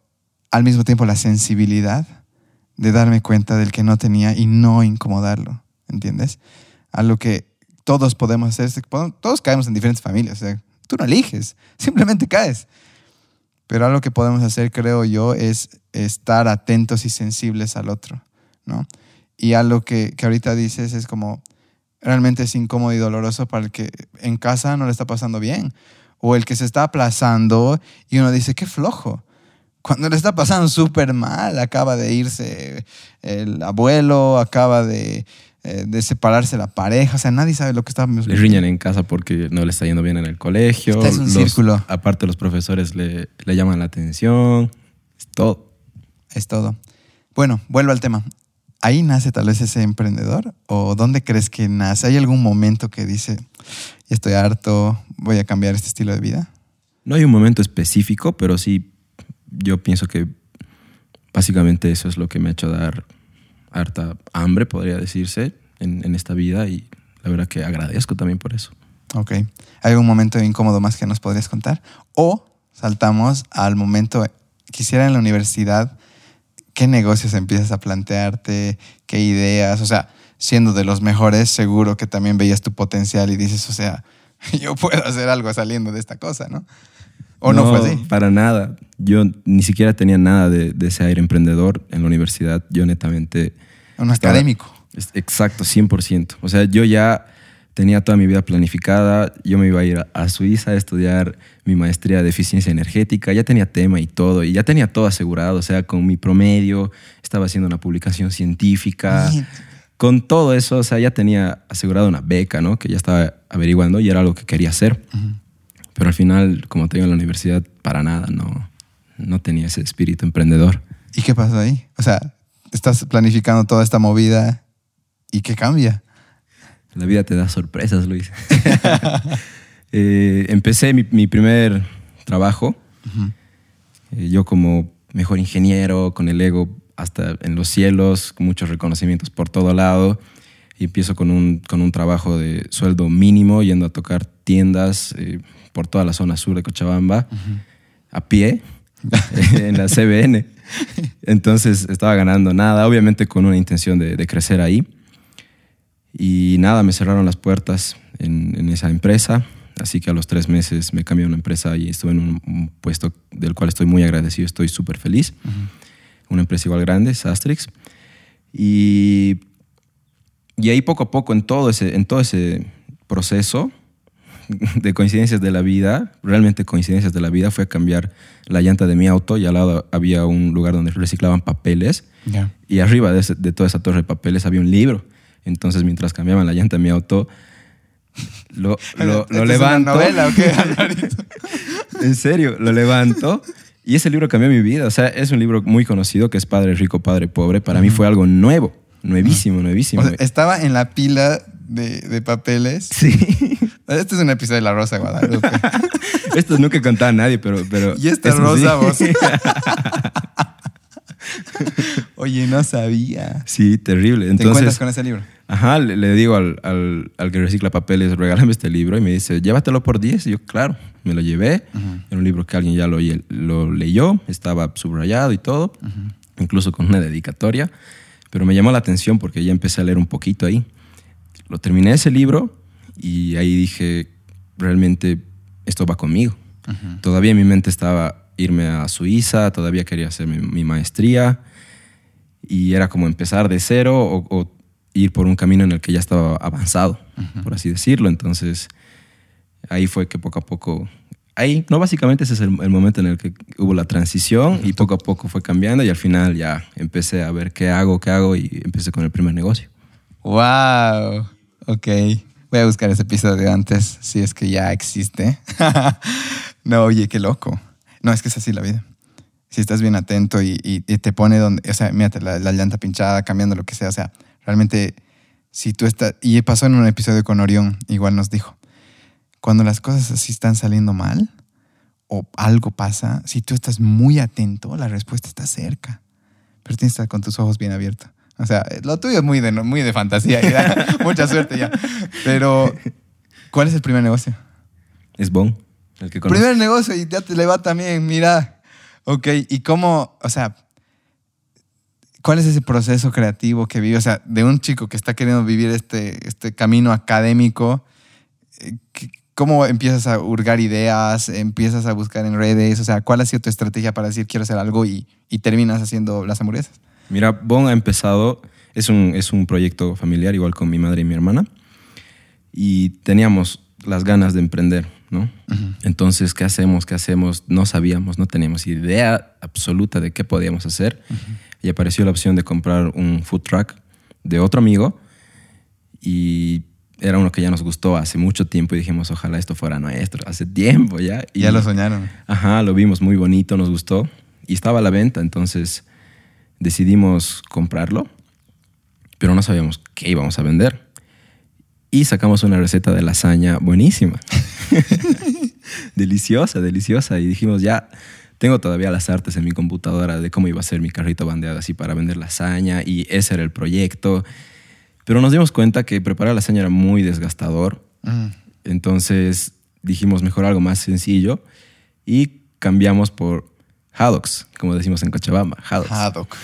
al mismo tiempo la sensibilidad de darme cuenta del que no tenía y no incomodarlo, ¿entiendes? A lo que todos podemos hacer. Todos caemos en diferentes familias. tú no eliges, <laughs> simplemente caes. Pero algo que podemos hacer, creo yo, es estar atentos y sensibles al otro, ¿no? Y algo que, que ahorita dices es como, realmente es incómodo y doloroso para el que en casa no le está pasando bien. O el que se está aplazando y uno dice, qué flojo. Cuando le está pasando súper mal, acaba de irse el abuelo, acaba de eh, de separarse la pareja, o sea, nadie sabe lo que está... Le riñan en casa porque no le está yendo bien en el colegio. Este es un círculo. Aparte los profesores le, le llaman la atención, es todo. Es todo. Bueno, vuelvo al tema. ¿Ahí nace tal vez ese emprendedor? ¿O dónde crees que nace? ¿Hay algún momento que dice, estoy harto, voy a cambiar este estilo de vida? No hay un momento específico, pero sí yo pienso que básicamente eso es lo que me ha hecho dar harta hambre, podría decirse, en, esta vida y la verdad que agradezco también por eso. Ok. ¿Hay algún momento incómodo más que nos podrías contar? O saltamos al momento, quisiera en la universidad, ¿qué negocios empiezas a plantearte? ¿Qué ideas? O sea, siendo de los mejores, seguro que también veías tu potencial y dices, o sea, <laughs> yo puedo hacer algo saliendo de esta cosa, ¿no? ¿O no, fue así? Para nada. Yo ni siquiera tenía nada de, de ese aire emprendedor en la universidad. Yo netamente... Un académico. Exacto, 100%. O sea, yo ya tenía toda mi vida planificada. Yo me iba a ir a Suiza a estudiar mi maestría de eficiencia energética. Ya tenía tema y todo. Y ya tenía todo asegurado. O sea, con mi promedio, estaba haciendo una publicación científica. Con todo eso, o sea, ya tenía asegurado una beca, ¿no? Que ya estaba averiguando y era algo que quería hacer. Pero al final, como te digo, en la universidad, para nada, no, no tenía ese espíritu emprendedor. ¿Y qué pasó ahí? O sea, estás planificando toda esta movida y ¿qué cambia? La vida te da sorpresas, Luis. <laughs> Eh, empecé mi, mi, primer trabajo, eh, yo como mejor ingeniero, con el ego hasta en los cielos, muchos reconocimientos por todo lado. Y empiezo con un, con un trabajo de sueldo mínimo, yendo a tocar tiendas eh, por toda la zona sur de Cochabamba, a pie, en la <laughs> CBN. Entonces estaba ganando nada, obviamente con una intención de, de crecer ahí. Y nada, me cerraron las puertas en, en, esa empresa. Así que a los tres meses me cambié a una empresa y estuve en un, un puesto del cual estoy muy agradecido, estoy súper feliz. Uh -huh. Una empresa igual grande, Sastrix. Y, y ahí poco a poco, en todo, ese, en todo ese proceso <laughs> de coincidencias de la vida, realmente coincidencias de la vida, fue cambiar la llanta de mi auto y al lado había un lugar donde reciclaban papeles. Yeah. Y arriba de, ese, de toda esa torre de papeles había un libro. Entonces, mientras cambiaban la llanta de mi auto, lo, <laughs> lo, lo levanto. ¿Es una novela o qué? <laughs> en serio, lo levanto. Y ese libro cambió mi vida. O sea, es un libro muy conocido que es Padre Rico, Padre Pobre. Para uh -huh. mí fue algo nuevo, nuevísimo, uh -huh. nuevísimo. O sea, estaba en la pila de, de, papeles. Sí. Este es un episodio de La Rosa de Guadalupe. <laughs> Esto nunca contaba a nadie, pero. pero y esta rosa, sí. vos. <laughs> Oye, no sabía. Sí, terrible. Entonces, ¿Te encuentras con ese libro? Ajá, le, le digo al, al, al, que recicla papeles, regálame este libro. Y me dice, llévatelo por 10. Y yo, claro, me lo llevé. Uh -huh. Era un libro que alguien ya lo, lo leyó, estaba subrayado y todo, uh -huh. incluso con una dedicatoria. Pero me llamó la atención porque ya empecé a leer un poquito ahí. Lo terminé ese libro y ahí dije, realmente esto va conmigo. Uh -huh. Todavía en mi mente estaba irme a Suiza, todavía quería hacer mi, mi maestría y era como empezar de cero o, o, ir por un camino en el que ya estaba avanzado, uh -huh. por así decirlo. Entonces ahí fue que poco a poco, ahí, no, básicamente ese es el, el momento en el que hubo la transición uh -huh. y poco a poco fue cambiando y al final ya empecé a ver qué hago, qué hago y empecé con el primer negocio. ¡Wow! Ok. Voy a buscar ese episodio antes, si es que ya existe. <laughs> no, oye, qué loco. No, es que es así la vida. Si estás bien atento y, te pone donde, o sea, mírate, la, la, llanta pinchada, cambiando lo que sea, o sea, realmente, si tú estás, y pasó en un episodio con Orión, igual nos dijo, cuando las cosas así están saliendo mal o algo pasa, si tú estás muy atento, la respuesta está cerca, pero tienes que estar con tus ojos bien abiertos. O sea, lo tuyo es muy de, muy de fantasía, ya. <laughs> mucha suerte ya. Pero, ¿cuál es el primer negocio? Es Bon. El que Primer negocio y ya te le va también, mira. Ok, ¿y cómo, o sea, cuál es ese proceso creativo que vive? O sea, de un chico que está queriendo vivir este, este camino académico, eh, ¿cómo empiezas a hurgar ideas? ¿Empiezas a buscar en redes? O sea, ¿cuál ha sido tu estrategia para decir quiero hacer algo y, y terminas haciendo las hamburguesas? Mira, Bon ha empezado, es un, es un proyecto familiar, igual con mi madre y mi hermana, y teníamos las ganas de emprender, ¿no? Uh -huh. Entonces, ¿qué hacemos? ¿Qué hacemos? No sabíamos, no teníamos idea absoluta de qué podíamos hacer. Uh -huh. Y apareció la opción de comprar un food truck de otro amigo y era uno que ya nos gustó hace mucho tiempo y dijimos, ojalá esto fuera nuestro, hace tiempo ya. Y, ya lo soñaron. Ajá, lo vimos muy bonito, nos gustó y estaba a la venta, entonces decidimos comprarlo, pero no sabíamos qué íbamos a vender. Y sacamos una receta de lasaña buenísima. <laughs> deliciosa, deliciosa. Y dijimos, ya, tengo todavía las artes en mi computadora de cómo iba a ser mi carrito bandeado así para vender lasaña. Y ese era el proyecto. Pero nos dimos cuenta que preparar lasaña era muy desgastador. Mm. Entonces dijimos mejor algo más sencillo y cambiamos por Haddocks, como decimos en Cochabamba. Haddocks. <laughs> Haddock.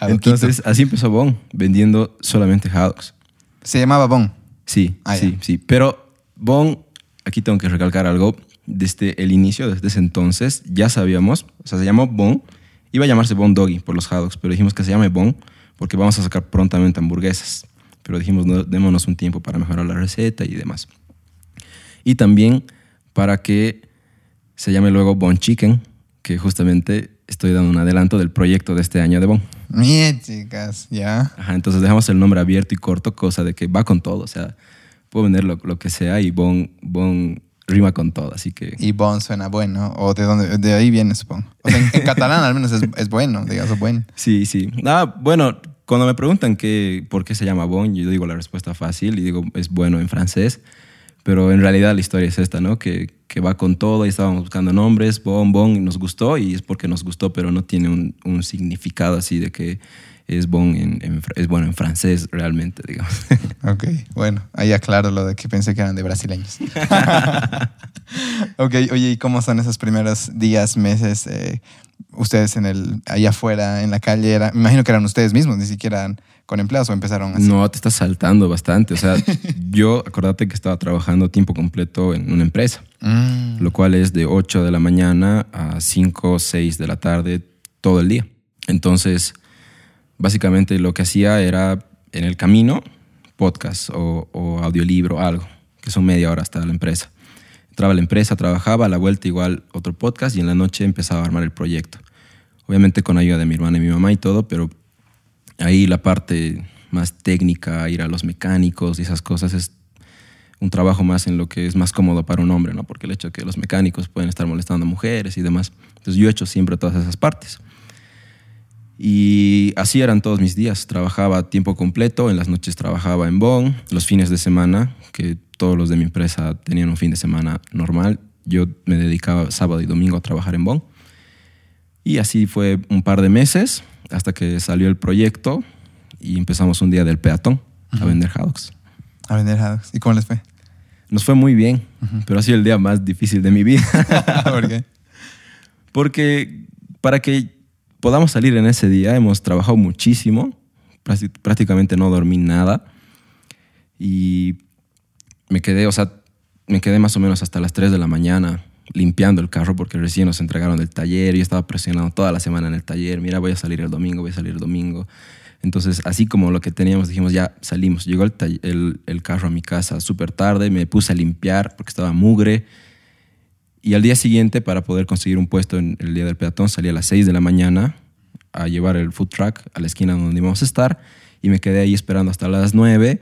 Entonces así empezó Bon, vendiendo solamente Haddocks. Se llamaba Bon. Sí, Ah, sí, sí. Pero Bon, aquí tengo que recalcar algo. Desde el inicio, desde ese entonces, ya sabíamos, o sea, se llamó Bon, iba a llamarse Bon Doggy por los Haddocks, pero dijimos que se llame Bon porque vamos a sacar prontamente hamburguesas. Pero dijimos, no, démonos un tiempo para mejorar la receta y demás. Y también para que se llame luego Bon Chicken, que justamente estoy dando un adelanto del proyecto de este año de Bon. Bien, chicas, ya. Ajá, entonces dejamos el nombre abierto y corto, cosa de que va con todo. O sea, puedo vender lo, lo que sea y Bon, bon rima con todo. Así que Y Bon suena bueno. O de dónde, de ahí viene, supongo. O sea, en, en catalán al menos es, es bueno, digamos, bueno. sí, sí. Ah, bueno, cuando me preguntan qué, por qué se llama Bon, yo digo la respuesta fácil y digo es bueno en francés. Pero en realidad la historia es esta, ¿no? Que, que va con todo y estábamos buscando nombres, Bon, Bon, y nos gustó y es porque nos gustó, pero no tiene un, un significado así de que es bon en, es bueno en francés realmente, digamos. <laughs> Ok, bueno, ahí aclaro lo de que pensé que eran de brasileños. <laughs> <laughs> ok, oye, ¿y cómo son esos primeros días, meses? eh, ustedes en el, allá afuera, en la calle, era, me imagino que eran ustedes mismos, ni siquiera eran con empleados o empezaron así. No, te estás saltando bastante. O sea, <laughs> yo, acordate que estaba trabajando tiempo completo en una empresa, Mm, lo cual es de 8 de la mañana a 5 o 6 de la tarde todo el día. Entonces, básicamente lo que hacía era en el camino, podcast o, o audiolibro, algo, que son media hora hasta la empresa. Entraba a la empresa, trabajaba, a la vuelta igual otro podcast y en la noche empezaba a armar el proyecto. Obviamente con ayuda de mi hermana y mi mamá y todo, pero ahí la parte más técnica, ir a los mecánicos y esas cosas es un trabajo más en lo que es más cómodo para un hombre, ¿no? Porque el hecho de que los mecánicos pueden estar molestando a mujeres y demás. Entonces yo he hecho siempre todas esas partes. Y así eran todos mis días. Trabajaba a tiempo completo, en las noches trabajaba en Bonn, los fines de semana, que todos los de mi empresa tenían un fin de semana normal. Yo me dedicaba sábado y domingo a trabajar en Bonn. Y así fue un par de meses hasta que salió el proyecto y empezamos un día del peatón a vender haddocks. a vender haddocks. ¿Y cómo les fue? Nos fue muy bien, pero ha sido el día más difícil de mi vida. <laughs> ¿Por qué? Porque para que podamos salir en ese día hemos trabajado muchísimo, prácti- prácticamente no dormí nada y me quedé, o sea, me quedé más o menos hasta las 3 de la mañana limpiando el carro porque recién nos entregaron del taller y yo estaba presionado toda la semana en el taller, mira, voy a salir el domingo, voy a salir el domingo. Entonces, así como lo que teníamos, dijimos, ya salimos. Llegó el, el carro a mi casa súper tarde, me puse a limpiar porque estaba mugre. Y al día siguiente, para poder conseguir un puesto en el día del peatón, salí a las 6 de la mañana a llevar el food truck a la esquina donde íbamos a estar y me quedé ahí esperando hasta las 9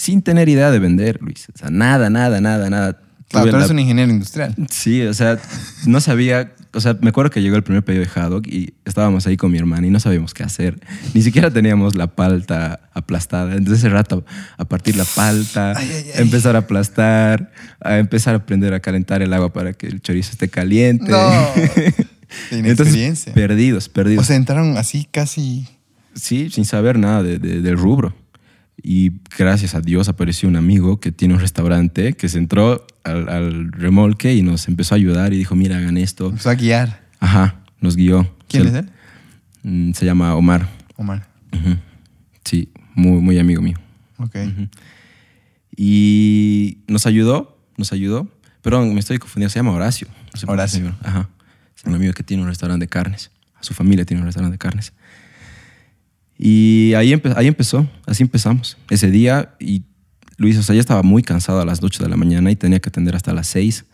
sin tener idea de vender, Luis. O sea, nada, nada, nada, nada. Claro, Tuve tú la- eres un ingeniero industrial. Sí, o sea, no sabía, o sea, me acuerdo que llegó el primer pedido de Haddock y estábamos ahí con mi hermana y no sabíamos qué hacer. Ni siquiera teníamos la palta aplastada. Entonces ese rato a partir la palta, Ay, ay, ay. a empezar a aplastar, a empezar a aprender a calentar el agua para que el chorizo esté caliente. No. <laughs> Entonces, perdidos, perdidos. O sea, entraron así casi. Sí, sin saber nada de- de- del rubro. Y gracias a Dios apareció un amigo que tiene un restaurante que se entró al, al remolque y nos empezó a ayudar y dijo, mira, hagan esto. Empezó a guiar. Ajá, nos guió. ¿Quién se, es él? Mm, Se llama Omar. Omar. Sí, muy, muy amigo mío. Ok. Y nos ayudó, nos ayudó. Perdón, me estoy confundiendo, se llama Horacio. No sé Horacio. Ajá. Es un amigo que tiene un restaurante de carnes. Su familia tiene un restaurante de carnes. Y ahí, empe- ahí empezó, así empezamos. Ese día, y Luis, o sea, ya estaba muy cansado a las 8 de la mañana y tenía que atender hasta las 6.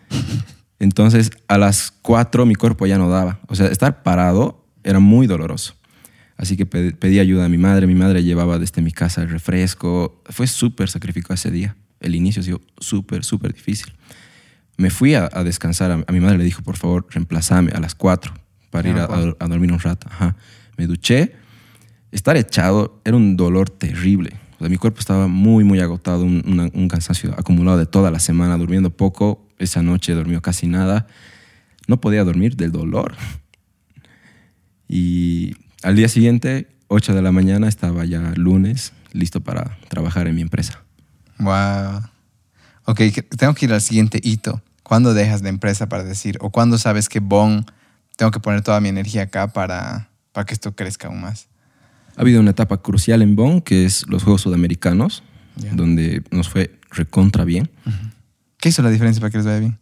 Entonces, a las 4 mi cuerpo ya no daba. O sea, estar parado era muy doloroso. Así que pe- pedí ayuda a mi madre. Mi madre llevaba desde mi casa el refresco. Fue súper sacrificado ese día. El inicio ha sido súper, súper difícil. Me fui a, a descansar. A, a mi madre le dijo, por favor, reemplazame a las 4 para ir a, a- a dormir un rato. Ajá. Me duché. Estar echado era un dolor terrible. O mi cuerpo estaba muy, muy agotado, un, cansancio acumulado de toda la semana, durmiendo poco. Esa noche dormió casi nada. No podía dormir del dolor. Y al día siguiente, 8 de la mañana, estaba ya lunes, listo para trabajar en mi empresa. Wow. Ok, tengo que ir al siguiente hito. ¿Cuándo dejas la empresa para decir, o cuándo sabes que Bon, tengo que poner toda mi energía acá para, para que esto crezca aún más? Ha habido una etapa crucial en Bonn, que es los Juegos Sudamericanos, donde nos fue recontra bien. ¿Qué hizo la diferencia para que les vaya bien?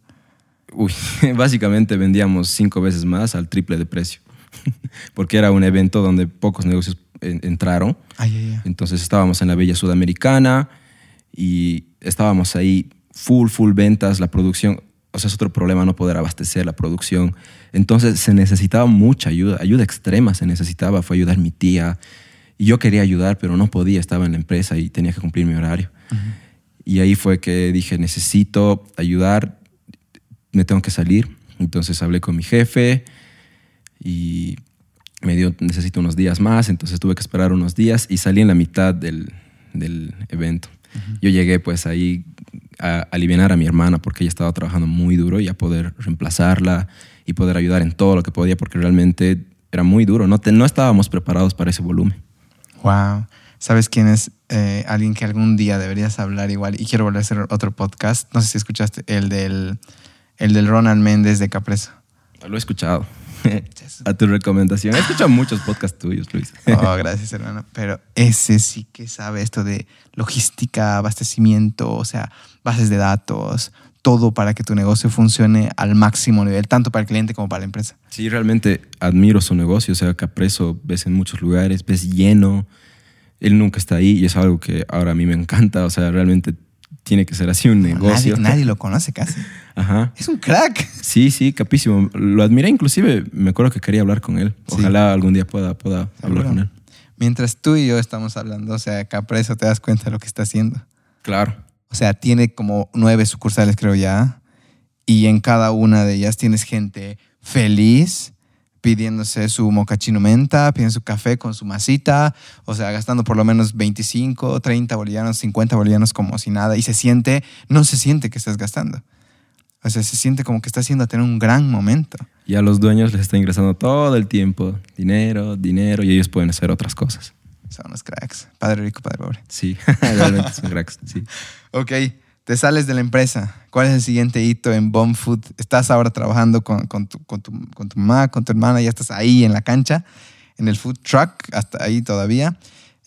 Uy, <laughs> básicamente vendíamos cinco veces más al triple de precio, <laughs> porque era un evento donde pocos negocios en- entraron. Entonces estábamos en la Bella Sudamericana y estábamos ahí full, full ventas, la producción, o sea, es otro problema no poder abastecer la producción. Entonces se necesitaba mucha ayuda, ayuda extrema se necesitaba, fue ayudar mi tía. Y yo quería ayudar, pero no podía, estaba en la empresa y tenía que cumplir mi horario. Y ahí fue que dije, necesito ayudar, me tengo que salir. Entonces hablé con mi jefe y me dio, necesito unos días más, entonces tuve que esperar unos días y salí en la mitad del, del evento. Yo llegué pues ahí a aliviar a mi hermana porque ella estaba trabajando muy duro y a poder reemplazarla y poder ayudar en todo lo que podía porque realmente era muy duro, no, te- no estábamos preparados para ese volumen. Wow. ¿Sabes quién es eh, alguien que algún día deberías hablar igual? Y quiero volver a hacer otro podcast. No sé si escuchaste el del, el del Ronald Méndez de Capreso. Lo he escuchado. a tu recomendación. He escuchado muchos podcasts tuyos, Luis. Oh, gracias, hermano. Pero ese sí que sabe esto de logística, abastecimiento, o sea, bases de datos, todo para que tu negocio funcione al máximo nivel, tanto para el cliente como para la empresa. Sí, realmente admiro su negocio. O sea, Capreso ves en muchos lugares, ves lleno. Él nunca está ahí y es algo que ahora a mí me encanta. O sea, realmente tiene que ser así un negocio. Nadie, nadie lo conoce casi. <laughs> Ajá. Es un crack. Sí, sí, capísimo. Lo admiré, inclusive me acuerdo que quería hablar con él. Sí. Ojalá algún día pueda, pueda hablar con él. Mientras tú y yo estamos hablando, o sea, Capreso te das cuenta de lo que está haciendo. Claro. O sea, tiene como nueve sucursales, creo ya. Y en cada una de ellas tienes gente feliz pidiéndose su mocachino menta, pidiendo su café con su masita, o sea, gastando por lo menos 25, 30 bolivianos, 50 bolivianos como si nada. Y se siente, no se siente que estás gastando. O sea, se siente como que estás haciendo a tener un gran momento. Y a los dueños les está ingresando todo el tiempo dinero, dinero y ellos pueden hacer otras cosas. Son unos cracks. Padre rico, padre pobre. Sí, <laughs> realmente son cracks. Sí. <laughs> Ok, te sales de la empresa. ¿Cuál es el siguiente hito en Bomb Food? Estás ahora trabajando con, con tu, con, tu, con tu mamá, con tu hermana, ya estás ahí en la cancha, en el food truck, hasta ahí todavía.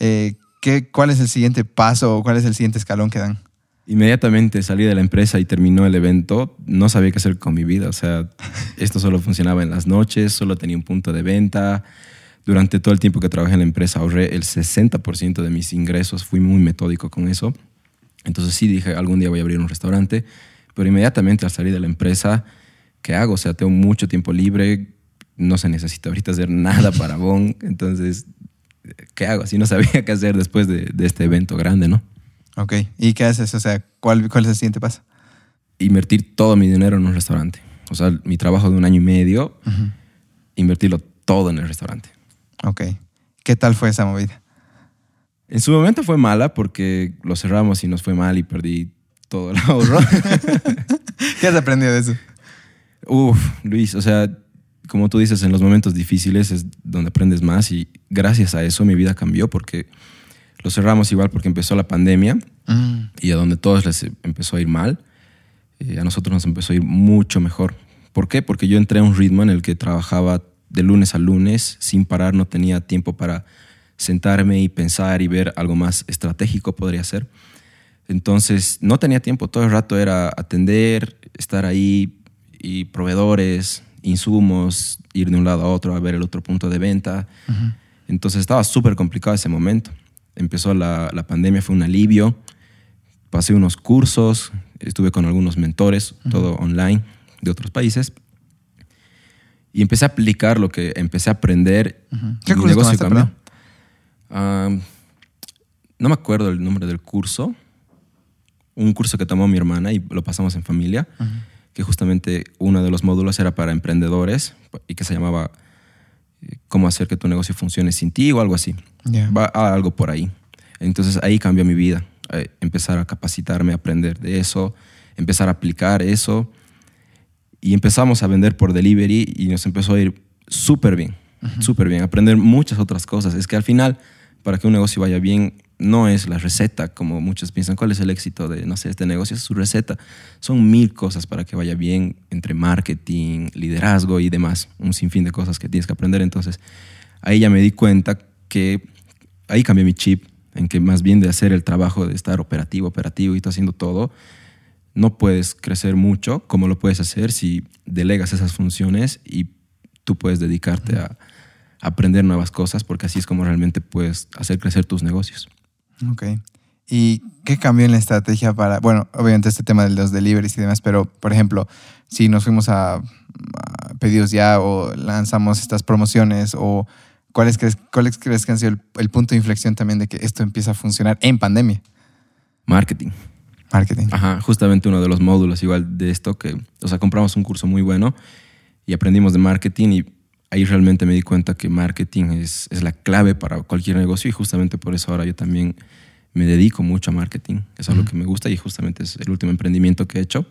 Eh, ¿qué, ¿Cuál es el siguiente paso o cuál es el siguiente escalón que dan? Inmediatamente salí de la empresa y terminó el evento. No sabía qué hacer con mi vida. O sea, esto solo funcionaba en las noches, solo tenía un punto de venta. Durante todo el tiempo que trabajé en la empresa ahorré el 60% de mis ingresos. Fui muy metódico con eso. Entonces sí dije, algún día voy a abrir un restaurante. Pero inmediatamente al salir de la empresa, ¿qué hago? O sea, tengo mucho tiempo libre. No se necesita ahorita hacer nada para Bon. Entonces, ¿qué hago? Así no sabía qué hacer después de, de este evento grande, ¿no? Ok, ¿y qué haces? O sea, ¿cuál, cuál es el siguiente paso? invertir todo mi dinero en un restaurante. O sea, mi trabajo de un año y medio, invertirlo todo en el restaurante. Ok, ¿qué tal fue esa movida? En su momento fue mala porque lo cerramos y nos fue mal y perdí todo el <laughs> ahorro. ¿Qué has aprendido de eso? Uf, Luis, o sea, como tú dices, en los momentos difíciles es donde aprendes más y gracias a eso mi vida cambió porque lo cerramos igual porque empezó la pandemia Mm, y a donde todos les empezó a ir mal, eh, a nosotros nos empezó a ir mucho mejor. ¿Por qué? Porque yo entré a un ritmo en el que trabajaba de lunes a lunes sin parar, no tenía tiempo para sentarme y pensar y ver algo más estratégico podría ser. Entonces no tenía tiempo, todo el rato era atender, estar ahí y proveedores, insumos, ir de un lado a otro a ver el otro punto de venta. Entonces estaba súper complicado ese momento. Empezó la, la pandemia, fue un alivio. Pasé unos cursos, estuve con algunos mentores, todo online de otros países. Y empecé a aplicar lo que empecé a aprender. ¿Qué Mi curso negocio cambió. Ah, no me acuerdo el nombre del curso. Un curso que tomó mi hermana y lo pasamos en familia. Que justamente uno de los módulos era para emprendedores y que se llamaba eh, Cómo hacer que tu negocio funcione sin ti o algo así. Va a algo por ahí. Entonces ahí cambió mi vida. Eh, empezar a capacitarme, aprender de eso, empezar a aplicar eso. Y empezamos a vender por delivery y nos empezó a ir súper bien, súper bien. Aprender muchas otras cosas. Es que al final, para que un negocio vaya bien, no es la receta, como muchos piensan, ¿cuál es el éxito de, no sé, este negocio? Es su receta. Son mil cosas para que vaya bien entre marketing, liderazgo y demás. Un sinfín de cosas que tienes que aprender. Entonces, ahí ya me di cuenta que ahí cambié mi chip, en que más bien de hacer el trabajo de estar operativo, operativo y tú haciendo todo, no puedes crecer mucho como lo puedes hacer si delegas esas funciones y tú puedes dedicarte a aprender nuevas cosas, porque así es como realmente puedes hacer crecer tus negocios. Ok. ¿Y qué cambió en la estrategia para, bueno, obviamente este tema de los deliveries y demás, pero por ejemplo, si nos fuimos a, a pedidos ya o lanzamos estas promociones o cuáles crees, cuáles crees que han sido el, el punto de inflexión también de que esto empieza a funcionar en pandemia? Marketing. Marketing. Ajá, justamente uno de los módulos igual de esto, que, o sea, compramos un curso muy bueno y aprendimos de marketing y ahí realmente me di cuenta que marketing es, es la clave para cualquier negocio y justamente por eso ahora yo también me dedico mucho a marketing. Eso es lo que me gusta y justamente es el último emprendimiento que he hecho,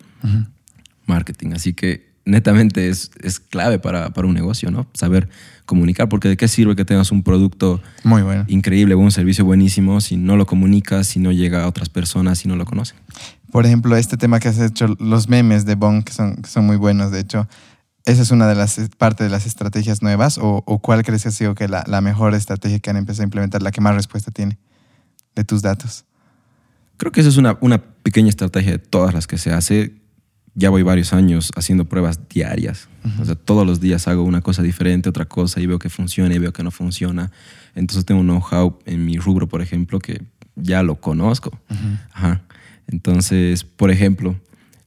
marketing. Así que netamente es, es clave para, para un negocio, ¿no? Saber comunicar, porque de qué sirve que tengas un producto Muy bueno. increíble o un servicio buenísimo si no lo comunicas, si no llega a otras personas, si no lo conocen. Por ejemplo, este tema que has hecho, los memes de Bon, que son, que son muy buenos, de hecho, ¿esa es una de las parte de las estrategias nuevas? ¿O, o cuál crees que ha sido que la, la mejor estrategia que han empezado a implementar, la que más respuesta tiene de tus datos? Creo que esa es una, una pequeña estrategia de todas las que se hace. Ya voy varios años haciendo pruebas diarias. O sea, todos los días hago una cosa diferente, otra cosa, y veo que funciona y veo que no funciona. Entonces tengo un know-how en mi rubro, por ejemplo, que ya lo conozco. Ajá. Entonces, por ejemplo,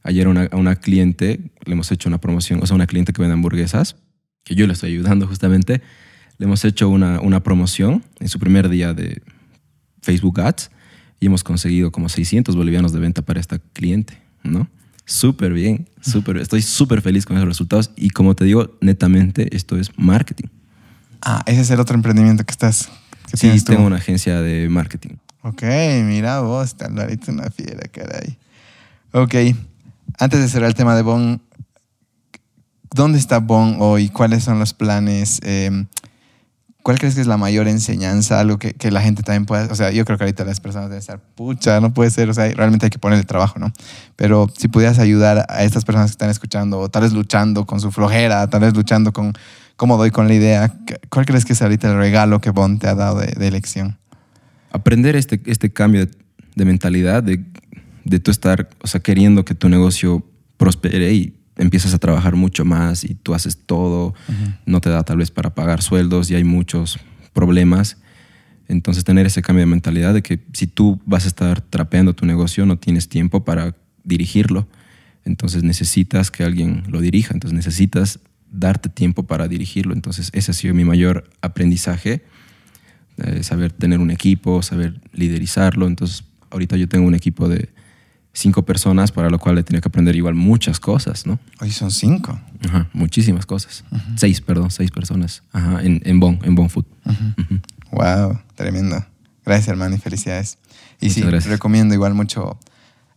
ayer a una, a una cliente le hemos hecho una promoción, o sea, una cliente que vende hamburguesas, que yo le estoy ayudando justamente, le hemos hecho una, una promoción en su primer día de Facebook Ads y hemos conseguido como 600 bolivianos de venta para esta cliente, ¿no? Súper bien, súper, estoy súper feliz con esos resultados y como te digo, netamente esto es marketing. Ah, ese es el otro emprendimiento que estás. Que Sí, tienes tengo una agencia de marketing. Ok, mira vos, te ahorita una fiera, caray. Ok, antes de cerrar el tema de Bon, ¿dónde está Bon hoy? ¿Cuáles son los planes? Eh, ¿Cuál crees que es la mayor enseñanza? Algo que, la gente también pueda... O sea, yo creo que ahorita las personas deben estar, pucha, no puede ser. O sea, realmente hay que poner el trabajo, ¿no? Pero si pudieras ayudar a estas personas que están escuchando, o tal vez luchando con su flojera, tal vez luchando con cómo doy con la idea, ¿cuál crees que es ahorita el regalo que Bon te ha dado de, de elección? aprender este, este cambio de, de mentalidad, de, de tú estar, o sea, queriendo que tu negocio prospere y empiezas a trabajar mucho más y tú haces todo, no te da tal vez para pagar sueldos y hay muchos problemas. Entonces tener ese cambio de mentalidad de que si tú vas a estar trapeando tu negocio, no tienes tiempo para dirigirlo. Entonces necesitas que alguien lo dirija, entonces necesitas darte tiempo para dirigirlo. Entonces ese ha sido mi mayor aprendizaje eh, saber tener un equipo, saber liderizarlo. Entonces, ahorita yo tengo un equipo de cinco personas, para lo cual he tenido que aprender igual muchas cosas, ¿no? Hoy son cinco. Ajá, muchísimas cosas. Seis, perdón, seis personas. Ajá, en, en Bon, en Bon Food. Ujú. Wow, tremendo. Gracias, hermano, y felicidades. Y Muchas sí, gracias. recomiendo igual mucho.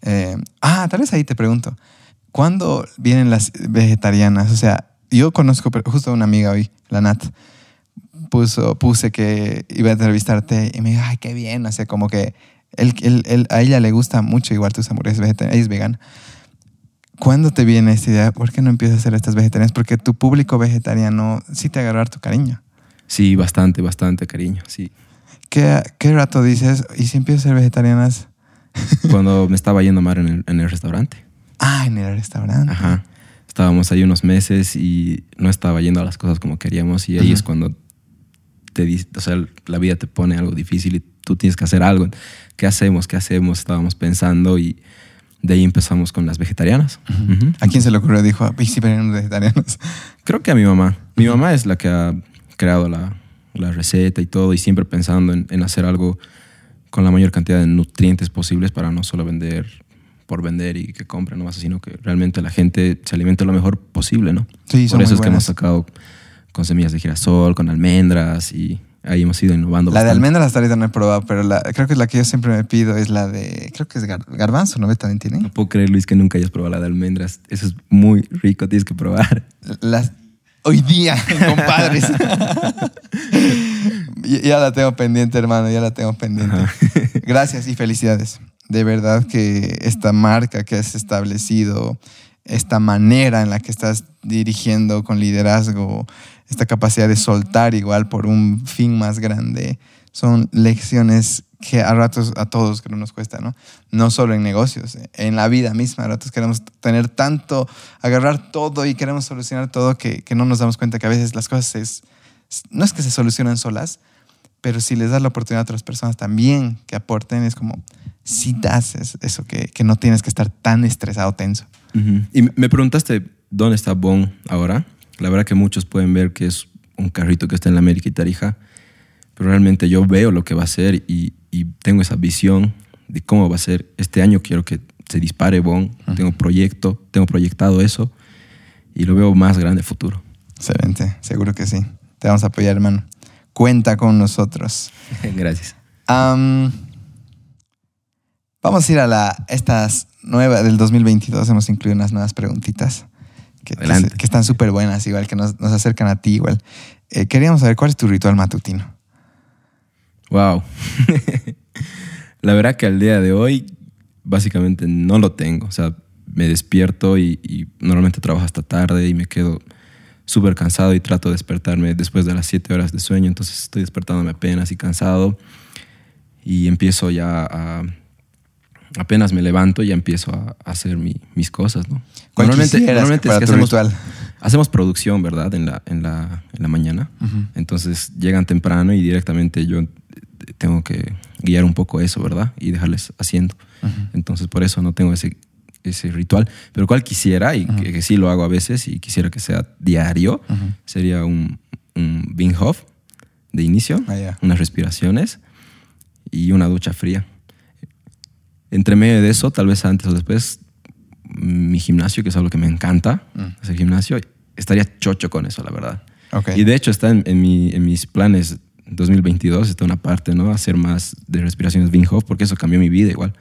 eh, ah, tal vez ahí te pregunto. ¿Cuándo vienen las vegetarianas? O sea, yo conozco justo una amiga hoy, la Nat, puso, puse que iba a entrevistarte y me dijo, ay, qué bien. O sea, como que él, él- él- a ella le gusta mucho igual tus hamburguesas vegetarianas. Ella es vegana. ¿Cuándo te viene esta idea? ¿Por qué no empiezas a hacer estas vegetarianas? Porque tu público vegetariano sí te agarrar tu cariño. Sí, bastante, bastante cariño, sí. ¿Qué, ¿Qué rato dices? ¿Y si empiezo a ser vegetarianas? <laughs> Cuando me estaba yendo mal en el, en el restaurante. Ah, en el restaurante. Ajá. Estábamos ahí unos meses y no estaba yendo a las cosas como queríamos y ahí Ajá. es cuando te o sea, la vida te pone algo difícil y tú tienes que hacer algo. ¿Qué hacemos? ¿Qué hacemos? Estábamos pensando y de ahí empezamos con las vegetarianas. ¿A quién se le ocurrió? Dijo, ¿y si vienen vegetarianos? <laughs> Creo que a mi mamá. Mi mamá es la que ha creado la, la receta y todo y siempre pensando en, en hacer algo con la mayor cantidad de nutrientes posibles para no solo vender por vender y que compren nomás, sino que realmente la gente se alimente lo mejor posible, ¿no? Sí, son Por eso muy es que hemos sacado con semillas de girasol, con almendras y ahí hemos ido innovando. La de almendras hasta ahorita no he probado, pero la, creo que es la que yo siempre me pido es la de, creo que es gar- garbanzo, ¿no? También tiene. No puedo creer, Luis, que nunca hayas probado la de almendras. Eso es muy rico, tienes que probar. Las, hoy día, <laughs> compadres. <laughs> ya la tengo pendiente, hermano, ya la tengo pendiente. <laughs> Gracias y felicidades. De verdad que esta marca que has establecido, esta manera en la que estás dirigiendo con liderazgo, esta capacidad de soltar igual por un fin más grande, son lecciones que a ratos a todos nos cuesta, ¿no? No solo en negocios, en la vida misma, a ratos queremos tener tanto, agarrar todo y queremos solucionar todo que, que no nos damos cuenta que a veces las cosas es, no es que se solucionan solas, pero si les das la oportunidad a otras personas también que aporten, es como, si das eso, que, que no tienes que estar tan estresado, tenso. Y me preguntaste dónde está Bon ahora. La verdad que muchos pueden ver que es un carrito que está en la América y Tarija, pero realmente yo veo lo que va a ser y, y tengo esa visión de cómo va a ser. Este año quiero que se dispare Bon, tengo proyecto, tengo proyectado eso y lo veo más grande futuro. Excelente, seguro que sí. Te vamos a apoyar, hermano. Cuenta con nosotros. <laughs> Gracias. vamos a ir a la, estas nuevas del 2022. Hemos incluido unas nuevas preguntitas que, que, que están súper buenas, igual que nos, nos, acercan a ti, igual. Eh, queríamos saber cuál es tu ritual matutino. Wow. <laughs> la verdad que al día de hoy básicamente no lo tengo. O sea, me despierto y, y normalmente trabajo hasta tarde y me quedo súper cansado y trato de despertarme después de las 7 horas de sueño. Entonces estoy despertándome apenas y cansado y empiezo ya a... Apenas me levanto y ya empiezo a, hacer mi, mis cosas, ¿no? Normalmente, normalmente es que hacemos, ritual? hacemos producción, ¿verdad? En la, en la, en la mañana. Uh -huh. Entonces llegan temprano y directamente yo tengo que guiar un poco eso, ¿verdad? Y dejarles haciendo. Uh -huh. Entonces, por eso no tengo ese, ese ritual. Pero cual quisiera, y uh -huh. que, que, sí lo hago a veces, y quisiera que sea diario, sería un, un Hof de inicio, ah, yeah. unas respiraciones y una ducha fría. Entre medio de eso, tal vez antes o después, mi gimnasio, que es algo que me encanta, Mm. hacer gimnasio, estaría chocho con eso, la verdad. Okay. Y de hecho está en, en, mi, en mis planes 2022 está una parte, ¿no? Hacer más de respiraciones Wim Hof, porque eso cambió mi vida igual.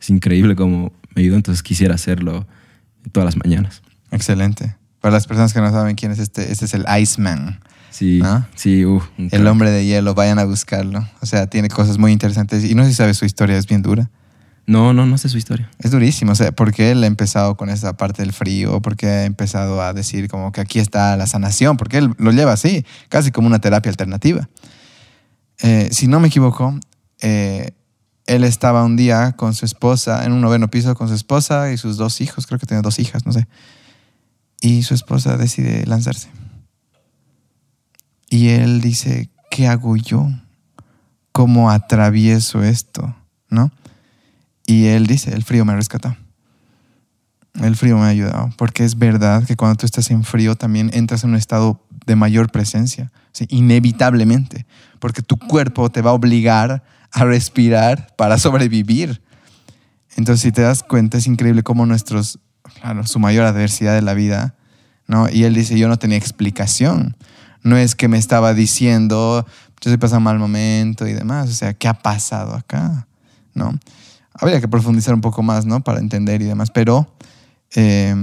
Es increíble cómo me ayudó, entonces quisiera hacerlo todas las mañanas. Excelente. Para las personas que no saben quién es este, este es el Iceman. Sí, ¿no? sí, uh, El hombre de hielo, vayan a buscarlo. O sea, tiene cosas muy interesantes. Y no sé si sabes su historia, es bien dura. No, no, no sé su historia. Es durísimo. O sea, porque él ha empezado con esa parte del frío, porque ha empezado a decir como que aquí está la sanación, porque él lo lleva así, casi como una terapia alternativa. Eh, si no me equivoco, eh, él estaba un día con su esposa, en un noveno piso con su esposa y sus dos hijos, creo que tenía dos hijas, no sé. Y su esposa decide lanzarse. Y él dice, ¿qué hago yo? ¿Cómo atravieso esto? ¿No? Y él dice, el frío me rescató. El frío me ha ayudado, porque es verdad que cuando tú estás en frío también entras en un estado de mayor presencia, inevitablemente, porque tu cuerpo te va a obligar a respirar para sobrevivir. Entonces, si te das cuenta, es increíble cómo nuestros, claro, su mayor adversidad de la vida, ¿no? Y él dice, yo no tenía explicación. No es que me estaba diciendo, yo estoy pasando mal momento y demás. O sea, ¿qué ha pasado acá? ¿No? Habría que profundizar un poco más, ¿no? Para entender y demás. Pero eh,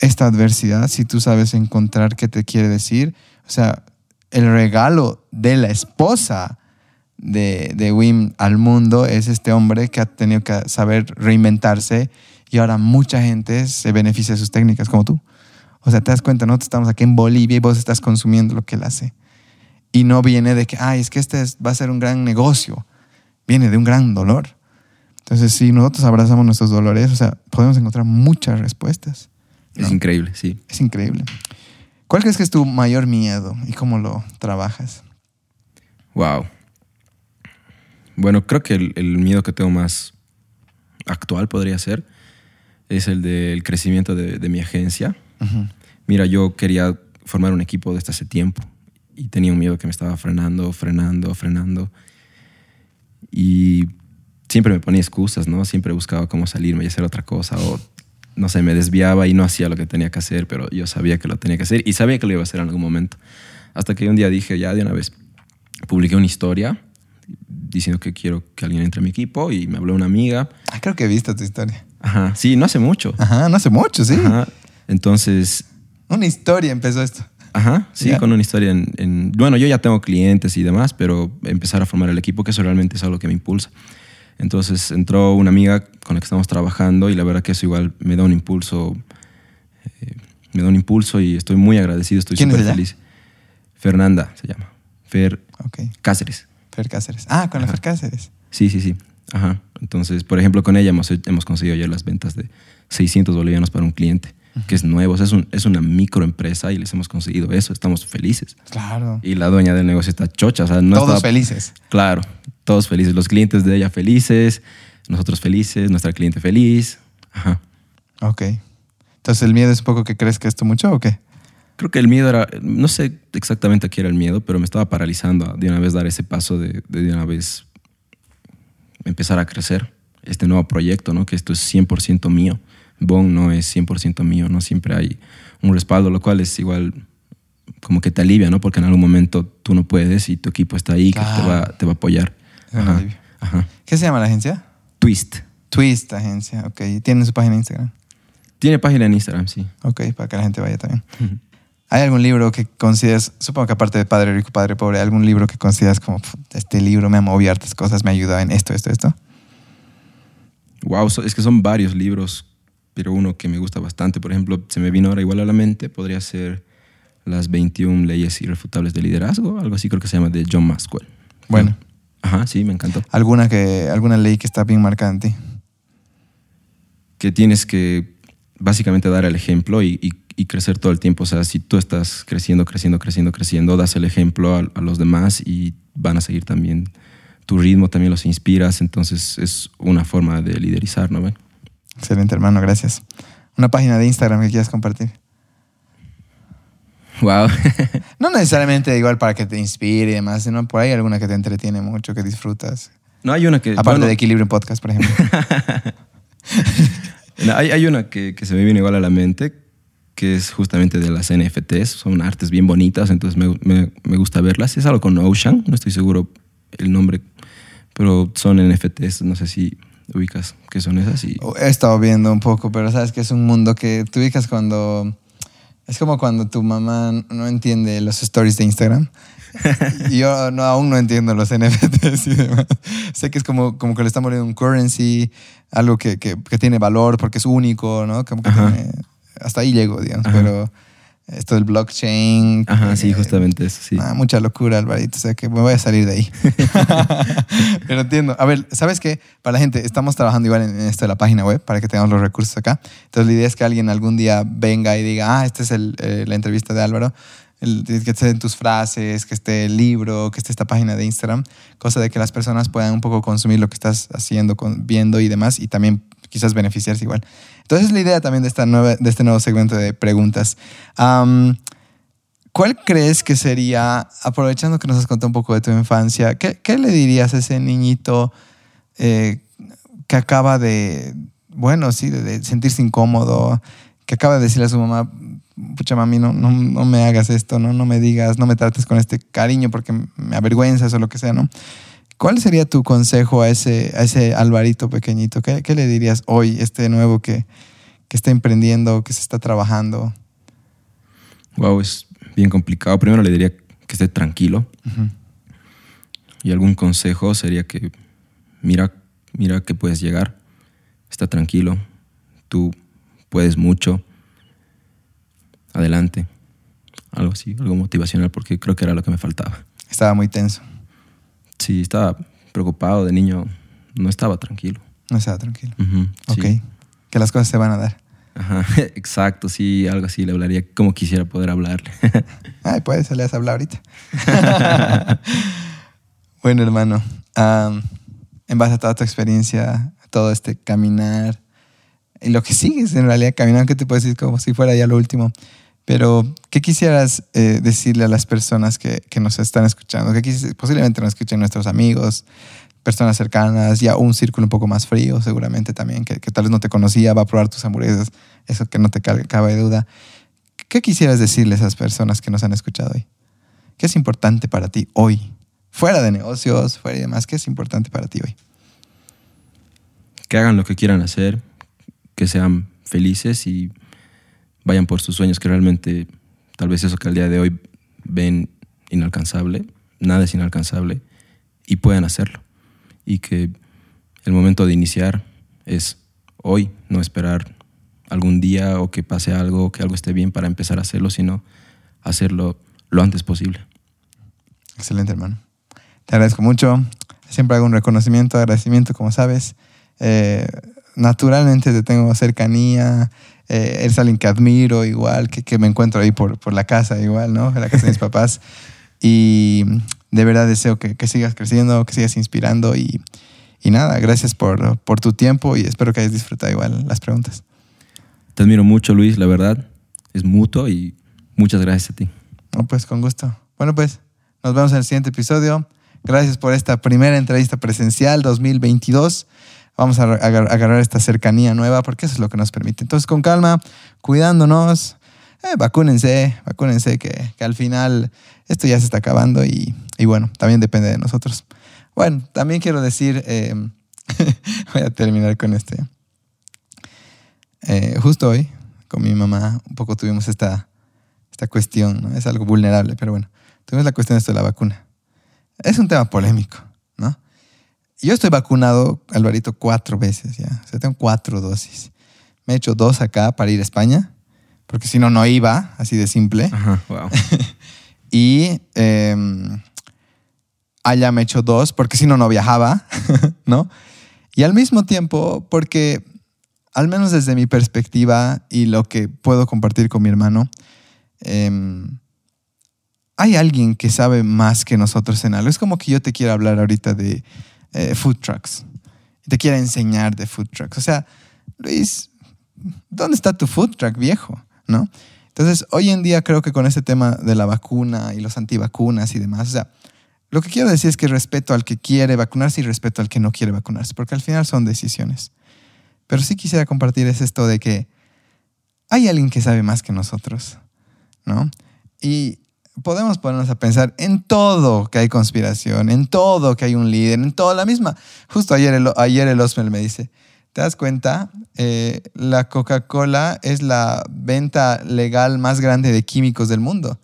esta adversidad, si tú sabes encontrar qué te quiere decir, o sea, el regalo de la esposa de, de Wim al mundo es este hombre que ha tenido que saber reinventarse y ahora mucha gente se beneficia de sus técnicas como tú. O sea, te das cuenta, nosotros estamos aquí en Bolivia y vos estás consumiendo lo que él hace. Y no viene de que, ay, es que este es, va a ser un gran negocio. Viene de un gran dolor. Entonces, si nosotros abrazamos nuestros dolores, o sea, podemos encontrar muchas respuestas. ¿no? Es increíble, sí. Es increíble. ¿Cuál crees que es tu mayor miedo y cómo lo trabajas? Wow. Bueno, creo que el, el miedo que tengo más actual podría ser es el del crecimiento de, de mi agencia. Uh -huh. Mira, yo quería formar un equipo desde hace tiempo y tenía un miedo que me estaba frenando, frenando, frenando. Y siempre me ponía excusas, ¿no? Siempre buscaba cómo salirme y hacer otra cosa o no sé, me desviaba y no hacía lo que tenía que hacer, pero yo sabía que lo tenía que hacer y sabía que lo iba a hacer en algún momento. Hasta que un día dije, ya de una vez, publiqué una historia diciendo que quiero que alguien entre a mi equipo y me habló una amiga. Ah, creo que he visto tu historia. Ajá, sí, no hace mucho. Ajá, no hace mucho, sí. Ajá. Entonces Una historia empezó esto. Ajá, sí, con una historia en, en- Bueno, yo ya tengo clientes y demás, pero empezar a formar el equipo, que eso realmente es algo que me impulsa. Entonces entró una amiga con la que estamos trabajando y la verdad que eso igual me da un impulso, eh, me da un impulso y estoy muy agradecido, estoy ¿Quién es súper feliz. Fernanda se llama, Fer Ok. Cáceres. Fer Cáceres. Ah, con la Fer Cáceres. Sí, sí, sí. Ajá. Entonces, por ejemplo, con ella hemos, hemos conseguido ya las ventas de 600 bolivianos para un cliente, que es nuevo. O sea, es, un- es una microempresa y les hemos conseguido eso. Estamos felices. Claro. Y la dueña del negocio está chocha. O sea, no Todos felices. Claro, todos felices. Los clientes de ella felices, nosotros felices, nuestra cliente feliz. Ajá. Ok. Entonces, ¿el miedo es un poco que crees que esto mucho o qué? Creo que el miedo era, no sé exactamente qué era el miedo, pero me estaba paralizando a de una vez dar ese paso de de, de una vez empezar a crecer este nuevo proyecto, ¿no? Que esto es 100% mío. Bon no es 100% mío, ¿no? Siempre hay un respaldo, lo cual es igual como que te alivia, ¿no? Porque en algún momento tú no puedes y tu equipo está ahí que te Claro. va, te va a apoyar. Ajá, ajá. ¿Qué se llama la agencia? Twist. Twist Agencia. Ok. ¿Tienen su página de Instagram? Tiene página en Instagram, sí. Ok, para que la gente vaya también. ¿Hay algún libro que consideres, supongo que aparte de Padre Rico, Padre Pobre, algún libro que consideras como, "Pf, este libro me ha movido hartas cosas, me ha ayudado en esto, esto, esto? Wow, es que son varios libros, pero uno que me gusta bastante, por ejemplo, se me vino ahora igual a la mente, podría ser Las 21 leyes irrefutables de liderazgo, algo así creo que se llama de John Maxwell. Bueno. Ajá, sí, me encantó. ¿Alguna, que, alguna ley que está bien marcada en ti? Que tienes que básicamente dar el ejemplo y, y- y crecer todo el tiempo. O sea, si tú estás creciendo, creciendo, creciendo, creciendo, das el ejemplo a, a los demás y van a seguir también tu ritmo, también los inspiras. Entonces es una forma de liderizar, ¿no ven? Excelente, hermano, gracias. Una página de Instagram que quieras compartir. Wow. <laughs> No necesariamente igual para que te inspire y demás, sino por ahí alguna que te entretiene mucho, que disfrutas. no hay una que... Aparte bueno, de Equilibrio en Podcast, por ejemplo. <laughs> No, Hay, hay una que, que se me viene igual a la mente, que es justamente de las NFTs. Son artes bien bonitas, entonces me, me- me gusta verlas. Es algo con Ocean, no estoy seguro el nombre, pero son NFTs, no sé si ubicas qué son esas. Y, He estado viendo un poco, pero sabes que es un mundo que tú ubicas cuando... Es como cuando tu mamá no entiende los stories de Instagram. Y <laughs> yo no, aún no entiendo los NFTs y demás. Sé que es como, como que le están poniendo un currency, algo que, que, que tiene valor porque es único, ¿no? Como que tiene- hasta ahí llego, digamos. Ajá. Pero esto del blockchain... Ajá, sí, justamente eso, sí. Ah, mucha locura, Alvarito. O sea que me voy a salir de ahí. <laughs> <laughs> Pero entiendo. A ver, ¿sabes qué? Para la gente, estamos trabajando igual en esto de la página web para que tengamos los recursos acá. Entonces, la idea es que alguien algún día venga y diga, ah, esta es el, eh, la entrevista de Álvaro. Que estén tus frases, que esté el libro, que esté esta página de Instagram. Cosa de que las personas puedan un poco consumir lo que estás haciendo, viendo y demás. Y también quizás beneficiarse igual. Entonces, la idea también de, esta nueva, de este nuevo segmento de preguntas. ¿Cuál crees que sería, aprovechando que nos has contado un poco de tu infancia, qué, le dirías a ese niñito eh, que acaba de, bueno, sí, de sentirse incómodo, que acaba de decirle a su mamá, pucha mami, no, no, no me hagas esto, no, no me digas, no me trates con este cariño porque me avergüenzas o lo que sea, ¿no? ¿Cuál sería tu consejo a ese, a ese Alvarito pequeñito? ¿Qué, qué le dirías hoy, este nuevo que, que está emprendiendo, que se está trabajando? Wow, es bien complicado. Primero le diría que esté tranquilo. Y algún consejo sería que mira, mira que puedes llegar. Está tranquilo. Tú puedes mucho. Adelante. Algo así, algo motivacional, porque creo que era lo que me faltaba. Estaba muy tenso. Sí, estaba preocupado de niño. No estaba tranquilo. No estaba tranquilo. Ok. Que las cosas se van a dar. Ajá, <laughs> exacto, sí, algo así le hablaría como quisiera poder hablarle. <laughs> Ay, puedes, se le has hablado ahorita. <laughs> bueno, hermano. en base a toda tu experiencia, todo este caminar y lo que sigues en realidad caminando, que te puedo decir como si fuera ya lo último. Pero, ¿qué quisieras eh, decirle a las personas que, que nos están escuchando? Que posiblemente nos escuchen nuestros amigos, personas cercanas, ya un círculo un poco más frío seguramente también, que, que tal vez no te conocía, va a probar tus hamburguesas, eso que no te ca- cabe duda. ¿Qué quisieras decirle a esas personas que nos han escuchado hoy? ¿Qué es importante para ti hoy? Fuera de negocios, fuera y demás, ¿qué es importante para ti hoy? que hagan lo que quieran hacer, que sean felices y vayan por sus sueños, que realmente tal vez eso que al día de hoy ven inalcanzable, nada es inalcanzable, y puedan hacerlo. Y que el momento de iniciar es hoy, no esperar algún día o que pase algo, que algo esté bien para empezar a hacerlo, sino hacerlo lo antes posible. Excelente, hermano. Te agradezco mucho. Siempre hago un reconocimiento, agradecimiento, como sabes. Eh, naturalmente te tengo cercanía, eh, eres alguien que admiro igual, que, que me encuentro ahí por, por, la casa igual, ¿no? En la casa de mis <laughs> papás. Y de verdad deseo que, que sigas creciendo, que sigas inspirando y, y nada, gracias por, por, tu tiempo y espero que hayas disfrutado igual las preguntas. Te admiro mucho, Luis, la verdad. Es mutuo y muchas gracias a ti. No, pues con gusto. Bueno, pues nos vemos en el siguiente episodio. Gracias por esta primera entrevista presencial 2022. Vamos a agarrar esta cercanía nueva porque eso es lo que nos permite. Entonces, con calma, cuidándonos, eh, vacúnense, vacúnense, que, que, al final esto ya se está acabando y, y, bueno, también depende de nosotros. Bueno, también quiero decir, eh, <laughs> voy a terminar con este. Eh, justo hoy, con mi mamá, un poco tuvimos esta, esta cuestión, es algo vulnerable, pero bueno, tuvimos la cuestión de la vacuna. Es un tema polémico, ¿no? Yo estoy vacunado, Alvarito, cuatro veces ya. O sea, tengo cuatro dosis. Me he hecho dos acá para ir a España, porque si no, no iba, así de simple. Ajá, <laughs> wow. y eh, allá me he hecho dos, porque si no, no viajaba, <laughs> ¿no? Y al mismo tiempo, porque al menos desde mi perspectiva y lo que puedo compartir con mi hermano, eh, hay alguien que sabe más que nosotros en algo. Es como que yo te quiero hablar ahorita de eh, food trucks. Te quiero enseñar de food trucks. O sea, Luis, ¿dónde está tu food truck viejo? ¿No? Entonces, hoy en día creo que con este tema de la vacuna y los antivacunas y demás, o sea, lo que quiero decir es que respeto al que quiere vacunarse y respeto al que no quiere vacunarse, porque al final son decisiones. Pero sí quisiera compartir es esto de que hay alguien que sabe más que nosotros, ¿no? Y podemos ponernos a pensar en todo que hay conspiración, en todo que hay un líder, en toda la misma. Justo ayer el, ayer el Osmel me dice, ¿te das cuenta? Eh, la Coca-Cola es la venta legal más grande de químicos del mundo.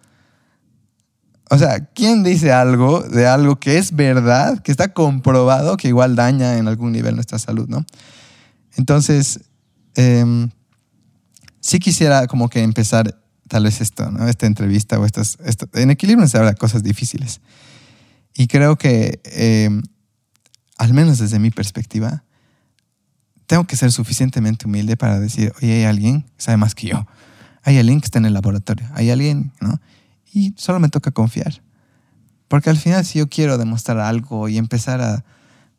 O sea, ¿quién dice algo de algo que es verdad, que está comprobado que igual daña en algún nivel nuestra salud, ¿no? Entonces, eh, sí quisiera como que empezar tal vez esto, ¿no? Esta entrevista o estas... Esto, en equilibrio se habla cosas difíciles. Y creo que, eh, al menos desde mi perspectiva, tengo que ser suficientemente humilde para decir, oye, hay alguien que sabe más que yo. Hay alguien que está en el laboratorio. Hay alguien, ¿no? Y solo me toca confiar. Porque al final, si yo quiero demostrar algo y empezar a...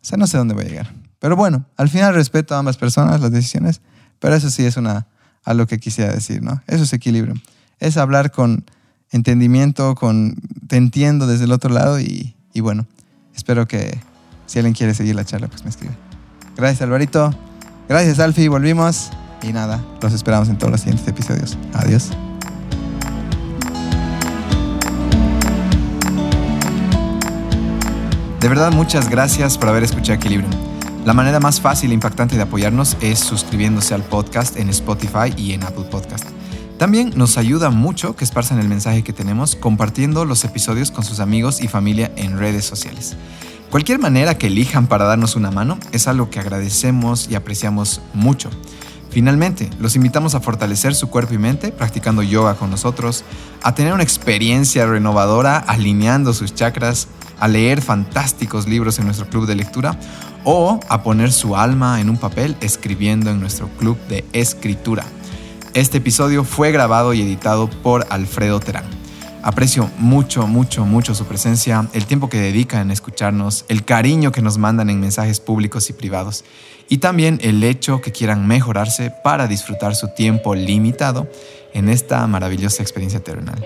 O sea, no sé dónde voy a llegar. Pero bueno, al final respeto a ambas personas, las decisiones, pero eso sí es una, algo que quisiera decir, ¿no? Eso es equilibrio es hablar con entendimiento, con te entiendo desde el otro lado y, bueno, espero que si alguien quiere seguir la charla, pues me escribe. Gracias Alvarito, gracias Alfi, volvimos y nada, los esperamos en todos los siguientes episodios. Adiós. De verdad, muchas gracias por haber escuchado Equilibrio. La manera más fácil e impactante de apoyarnos es suscribiéndose al podcast en Spotify y en Apple Podcast. También nos ayuda mucho que esparzan el mensaje que tenemos compartiendo los episodios con sus amigos y familia en redes sociales. Cualquier manera que elijan para darnos una mano es algo que agradecemos y apreciamos mucho. Finalmente, los invitamos a fortalecer su cuerpo y mente practicando yoga con nosotros, a tener una experiencia renovadora alineando sus chakras, a leer fantásticos libros en nuestro club de lectura o a poner su alma en un papel escribiendo en nuestro club de escritura. Este episodio fue grabado y editado por Alfredo Terán. Aprecio mucho, mucho, mucho su presencia, el tiempo que dedican en escucharnos, el cariño que nos mandan en mensajes públicos y privados, y también el hecho que quieran mejorarse para disfrutar su tiempo limitado en esta maravillosa experiencia terrenal.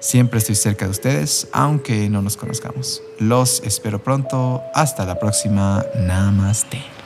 Siempre estoy cerca de ustedes, aunque no nos conozcamos. Los espero pronto. Hasta la próxima. Namaste.